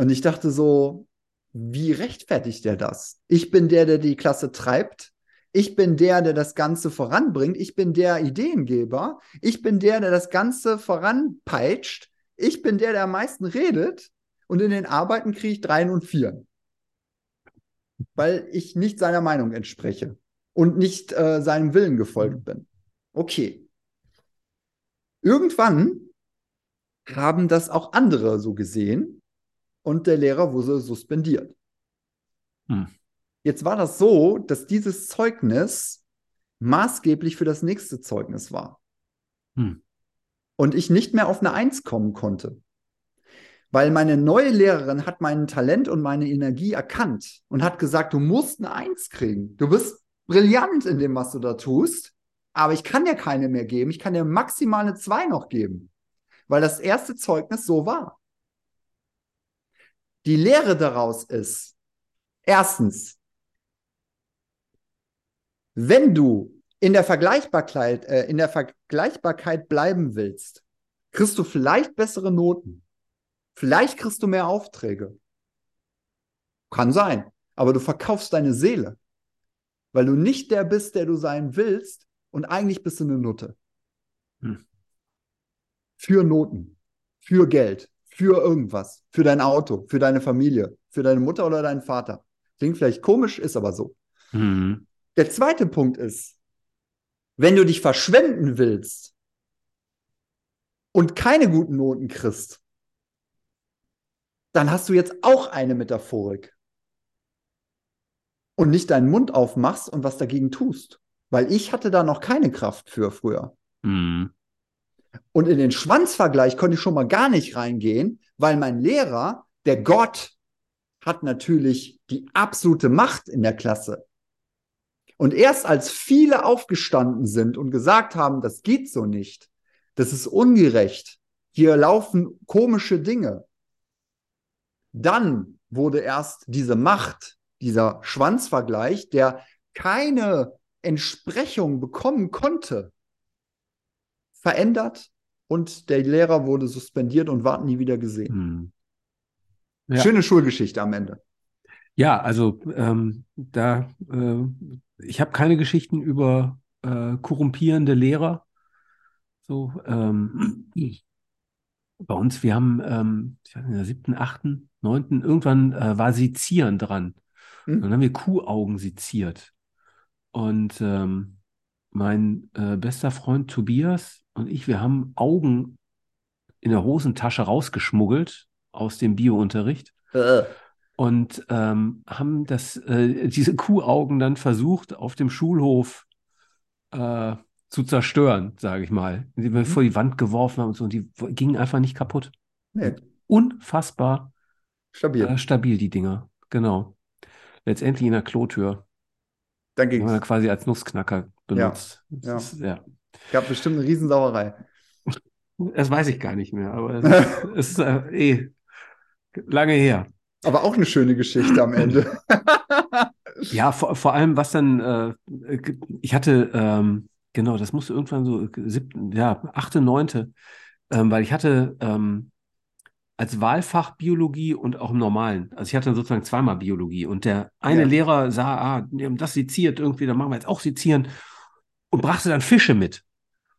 Und ich dachte so, wie rechtfertigt er das? Ich bin der, der die Klasse treibt. Ich bin der, der das Ganze voranbringt. Ich bin der Ideengeber. Ich bin der, der das Ganze voranpeitscht. Ich bin der, der am meisten redet. Und in den Arbeiten kriege ich Dreien und Vieren. Weil ich nicht seiner Meinung entspreche und nicht äh, seinem Willen gefolgt bin. Okay. Irgendwann haben das auch andere so gesehen und der Lehrer wurde suspendiert. Hm. Jetzt war das so, dass dieses Zeugnis maßgeblich für das nächste Zeugnis war. Hm. Und ich nicht mehr auf eine Eins kommen konnte. Weil meine neue Lehrerin hat mein Talent und meine Energie erkannt und hat gesagt, du musst eine Eins kriegen. Du bist brillant in dem, was du da tust, aber ich kann dir keine mehr geben. Ich kann dir maximal eine Zwei noch geben. Weil das erste Zeugnis so war. Die Lehre daraus ist, erstens, wenn du in der Vergleichbarkeit, äh, in der Vergleichbarkeit bleiben willst, kriegst du vielleicht bessere Noten. Vielleicht kriegst du mehr Aufträge. Kann sein. Aber du verkaufst deine Seele. Weil du nicht der bist, der du sein willst und eigentlich bist du eine Nutte. Hm. Für Noten. Für Geld für irgendwas, für dein Auto, für deine Familie, für deine Mutter oder deinen Vater. Klingt vielleicht komisch, ist aber so. Mhm. Der zweite Punkt ist, wenn du dich verschwenden willst und keine guten Noten kriegst, dann hast du jetzt auch eine Metaphorik. Und nicht deinen Mund aufmachst und was dagegen tust. weil ich hatte da noch keine Kraft für früher. Mhm. Und in den Schwanzvergleich konnte ich schon mal gar nicht reingehen, weil mein Lehrer, der Gott, hat natürlich die absolute Macht in der Klasse. Und erst als viele aufgestanden sind und gesagt haben, das geht so nicht, das ist ungerecht, hier laufen komische Dinge, dann wurde erst diese Macht, dieser Schwanzvergleich, der keine Entsprechung bekommen konnte, verändert und der Lehrer wurde suspendiert und ward nie wieder gesehen. Mhm. Ja. Schöne Schulgeschichte am Ende. Ja, also ähm, da, äh, ich habe keine Geschichten über äh, korrumpierende Lehrer. So, ähm, bei uns, wir haben ähm, in der siebten, achten, neunten, irgendwann äh, war Sezieren dran. Hm? Und dann haben wir Kuhaugen seziert. Und ähm, mein äh, bester Freund Tobias und ich, wir haben Augen in der Hosentasche rausgeschmuggelt aus dem Biounterricht Äh, und ähm, haben das, äh, diese Kuhaugen dann versucht, auf dem Schulhof äh, zu zerstören, sage ich mal. Die wir Mhm. vor die Wand geworfen haben und so, und die gingen einfach nicht kaputt. nee, Unfassbar stabil. äh, stabil, die Dinger. Genau. Letztendlich in der Klotür. Dann Die haben wir ging's. quasi als Nussknacker benutzt. Das ja. Ist, ja. Gab bestimmt eine Riesensauerei. Das weiß ich gar nicht mehr, aber es ist, äh, eh lange her. Aber auch eine schöne Geschichte am Ende. Ja, vor, vor allem, was dann, äh, ich hatte, ähm, genau, das musste irgendwann so siebten, ja, achte, neunte, ähm, weil ich hatte ähm, als Wahlfach Biologie und auch im Normalen, also ich hatte sozusagen zweimal Biologie und der eine Ja. Lehrer sah, ah, das seziert irgendwie, dann machen wir jetzt auch sezieren und brachte dann Fische mit.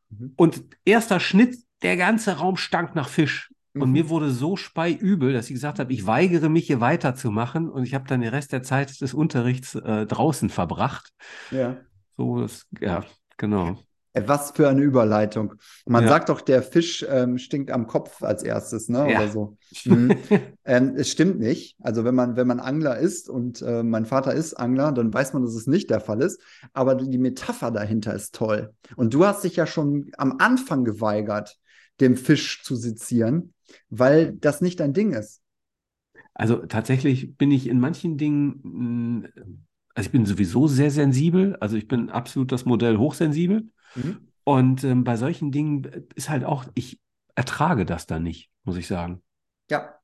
Mhm. Und erster Schnitt, der ganze Raum stank nach Fisch. Und Mhm. mir wurde so speiübel, dass ich gesagt habe, ich weigere mich hier weiterzumachen. Und ich habe dann den Rest der Zeit des Unterrichts äh, draußen verbracht. Ja. So, das, ja, genau. Ey, Was für eine Überleitung. Man Ja. sagt doch, der Fisch ähm, stinkt am Kopf als erstes, ne? Ja. Oder so. Mhm. ähm, es stimmt nicht. Also wenn man, wenn man Angler ist und äh, mein Vater ist Angler, dann weiß man, dass es nicht der Fall ist. Aber die Metapher dahinter ist toll. Und du hast dich ja schon am Anfang geweigert, dem Fisch zu sezieren, weil das nicht dein Ding ist. Also tatsächlich bin ich in manchen Dingen, mh, also ich bin sowieso sehr sensibel. Also ich bin absolut das Modell hochsensibel. Mhm. Und ähm, bei solchen Dingen ist halt auch, ich ertrage das dann nicht, muss ich sagen. Ja.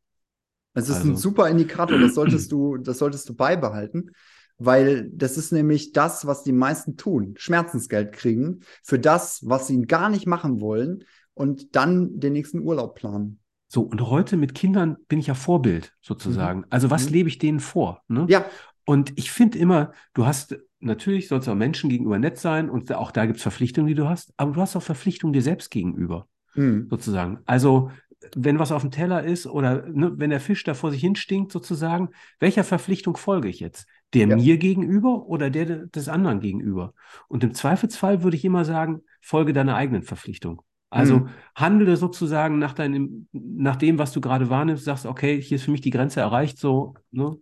Es ist ein Also- super Indikator, das solltest du, das solltest du beibehalten, weil das ist nämlich das, was die meisten tun. Schmerzensgeld kriegen für das, was sie gar nicht machen wollen und dann den nächsten Urlaub planen. So, und heute mit Kindern bin ich ja Vorbild sozusagen. Also was Mhm. lebe ich denen vor? Ne? Ja, Und ich finde immer, du hast, natürlich sollst du auch Menschen gegenüber nett sein und auch da gibt es Verpflichtungen, die du hast, aber du hast auch Verpflichtungen dir selbst gegenüber, hm. sozusagen. Also, wenn was auf dem Teller ist oder ne, wenn der Fisch da vor sich hin stinkt, sozusagen, welcher Verpflichtung folge ich jetzt? Der Ja. mir gegenüber oder der de- des anderen gegenüber? Und im Zweifelsfall würde ich immer sagen, folge deiner eigenen Verpflichtung. Also Hm. handle sozusagen nach deinem, nach dem, was du gerade wahrnimmst, sagst, okay, hier ist für mich die Grenze erreicht, so, ne?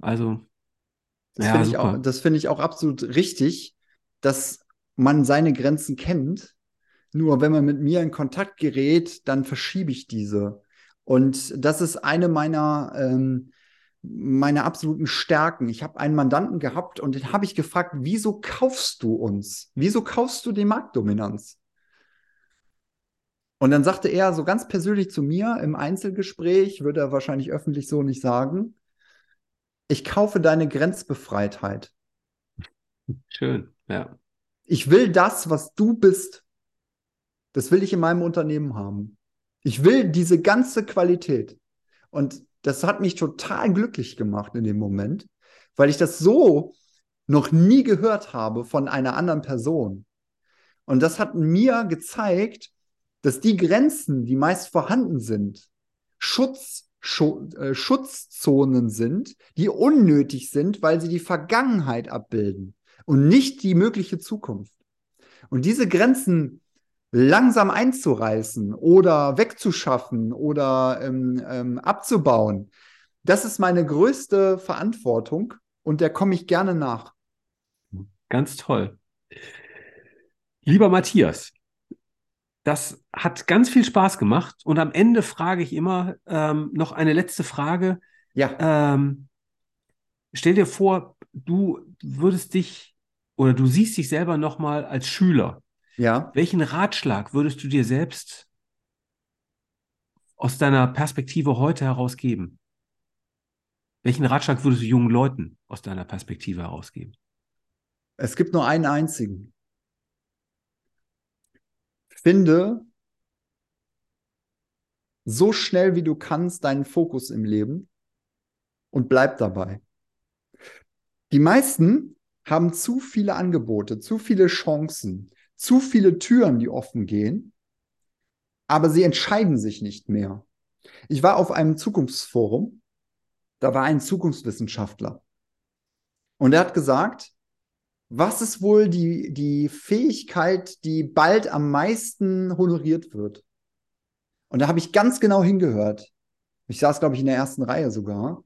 Also, Das ja, finde ich auch, das finde ich auch absolut richtig, dass man seine Grenzen kennt. Nur wenn man mit mir in Kontakt gerät, dann verschiebe ich diese. Und das ist eine meiner, ähm, meiner absoluten Stärken. Ich habe einen Mandanten gehabt und den habe ich gefragt, wieso kaufst du uns? Wieso kaufst du die Marktdominanz? Und dann sagte er so ganz persönlich zu mir im Einzelgespräch, würde er wahrscheinlich öffentlich so nicht sagen, ich kaufe deine Grenzbefreitheit. Schön, ja. Ich will das, was du bist. Das will ich in meinem Unternehmen haben. Ich will diese ganze Qualität. Und das hat mich total glücklich gemacht in dem Moment, weil ich das so noch nie gehört habe von einer anderen Person. Und das hat mir gezeigt, dass die Grenzen, die meist vorhanden sind, Schutz, Schu Schutzzonen sind, die unnötig sind, weil sie die Vergangenheit abbilden und nicht die mögliche Zukunft. Und diese Grenzen langsam einzureißen oder wegzuschaffen oder ähm, ähm, abzubauen, das ist meine größte Verantwortung und der komme ich gerne nach. Ganz toll. Lieber Matthias, das hat ganz viel Spaß gemacht. Und am Ende frage ich immer ähm, noch eine letzte Frage. Ja. Ähm, stell dir vor, du würdest dich oder du siehst dich selber nochmal als Schüler. Ja. Welchen Ratschlag würdest du dir selbst aus deiner Perspektive heute herausgeben? Welchen Ratschlag würdest du jungen Leuten aus deiner Perspektive herausgeben? Es gibt nur einen einzigen. Finde so schnell wie du kannst deinen Fokus im Leben und bleib dabei. Die meisten haben zu viele Angebote, zu viele Chancen, zu viele Türen, die offen gehen, aber sie entscheiden sich nicht mehr. Ich war auf einem Zukunftsforum, da war ein Zukunftswissenschaftler und er hat gesagt, was ist wohl die, die Fähigkeit, die bald am meisten honoriert wird? Und da habe ich ganz genau hingehört. Ich saß, glaube ich, in der ersten Reihe sogar.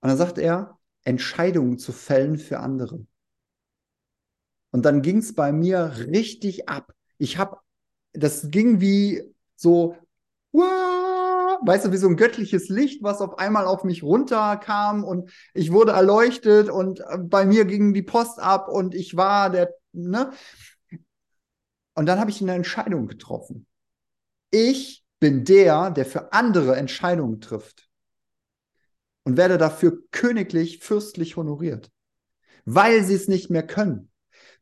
Und dann sagt er, Entscheidungen zu fällen für andere. Und dann ging es bei mir richtig ab. Ich habe, das ging wie so, weißt du, wie so ein göttliches Licht, was auf einmal auf mich runterkam und ich wurde erleuchtet und äh, bei mir ging die Post ab und ich war der, ne? Und dann habe ich eine Entscheidung getroffen. Ich bin der, der für andere Entscheidungen trifft und werde dafür königlich, fürstlich honoriert, weil sie es nicht mehr können,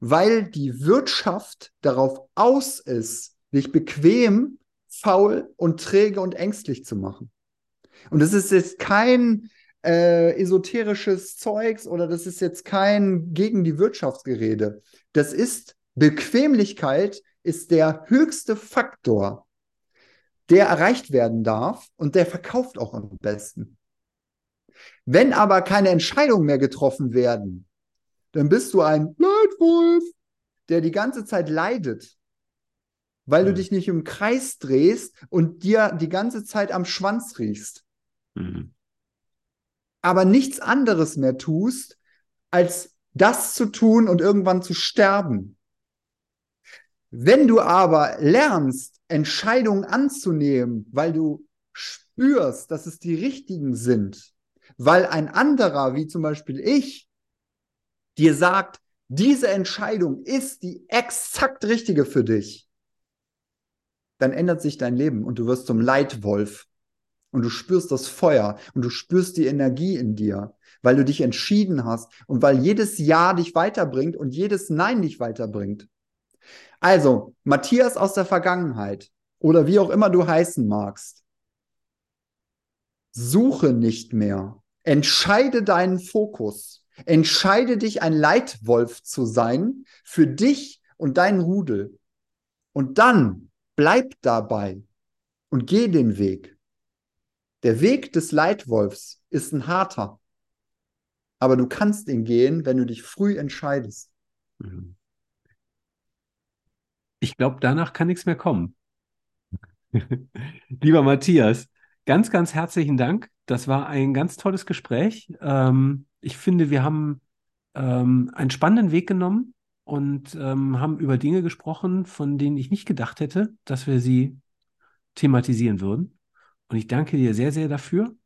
weil die Wirtschaft darauf aus ist, sich bequem, faul und träge und ängstlich zu machen. Und das ist jetzt kein äh, esoterisches Zeugs oder das ist jetzt kein gegen die Wirtschaftsgerede. Das ist Bequemlichkeit ist der höchste Faktor, der erreicht werden darf und der verkauft auch am besten. Wenn aber keine Entscheidungen mehr getroffen werden, dann bist du ein Leitwolf, der die ganze Zeit leidet, weil mhm. du dich nicht im Kreis drehst und dir die ganze Zeit am Schwanz riechst. Mhm. Aber nichts anderes mehr tust, als das zu tun und irgendwann zu sterben. Wenn du aber lernst, Entscheidungen anzunehmen, weil du spürst, dass es die richtigen sind, weil ein anderer, wie zum Beispiel ich, dir sagt, diese Entscheidung ist die exakt richtige für dich, dann ändert sich dein Leben und du wirst zum Leitwolf und du spürst das Feuer und du spürst die Energie in dir, weil du dich entschieden hast und weil jedes Ja dich weiterbringt und jedes Nein dich weiterbringt. Also, Matthias aus der Vergangenheit oder wie auch immer du heißen magst, suche nicht mehr. Entscheide deinen Fokus. Entscheide dich, ein Leitwolf zu sein für dich und dein Rudel. Und dann bleib dabei und geh den Weg. Der Weg des Leitwolfs ist ein harter, aber du kannst ihn gehen, wenn du dich früh entscheidest. Mhm. Ich glaube, danach kann nichts mehr kommen. Lieber Matthias, ganz, ganz herzlichen Dank. Das war ein ganz tolles Gespräch. Ähm, ich finde, wir haben ähm, einen spannenden Weg genommen und ähm, haben über Dinge gesprochen, von denen ich nicht gedacht hätte, dass wir sie thematisieren würden. Und ich danke dir sehr, sehr dafür.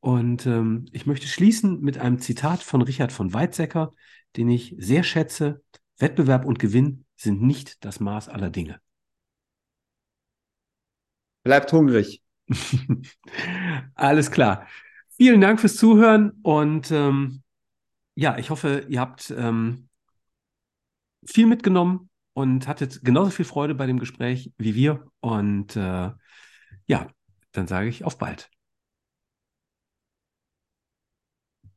Und ähm, ich möchte schließen mit einem Zitat von Richard von Weizsäcker, den ich sehr schätze. Wettbewerb und Gewinn sind nicht das Maß aller Dinge. Bleibt hungrig. Alles klar. Vielen Dank fürs Zuhören und ähm, ja, ich hoffe, ihr habt ähm, viel mitgenommen und hattet genauso viel Freude bei dem Gespräch wie wir. Und äh, ja, dann sage ich auf bald.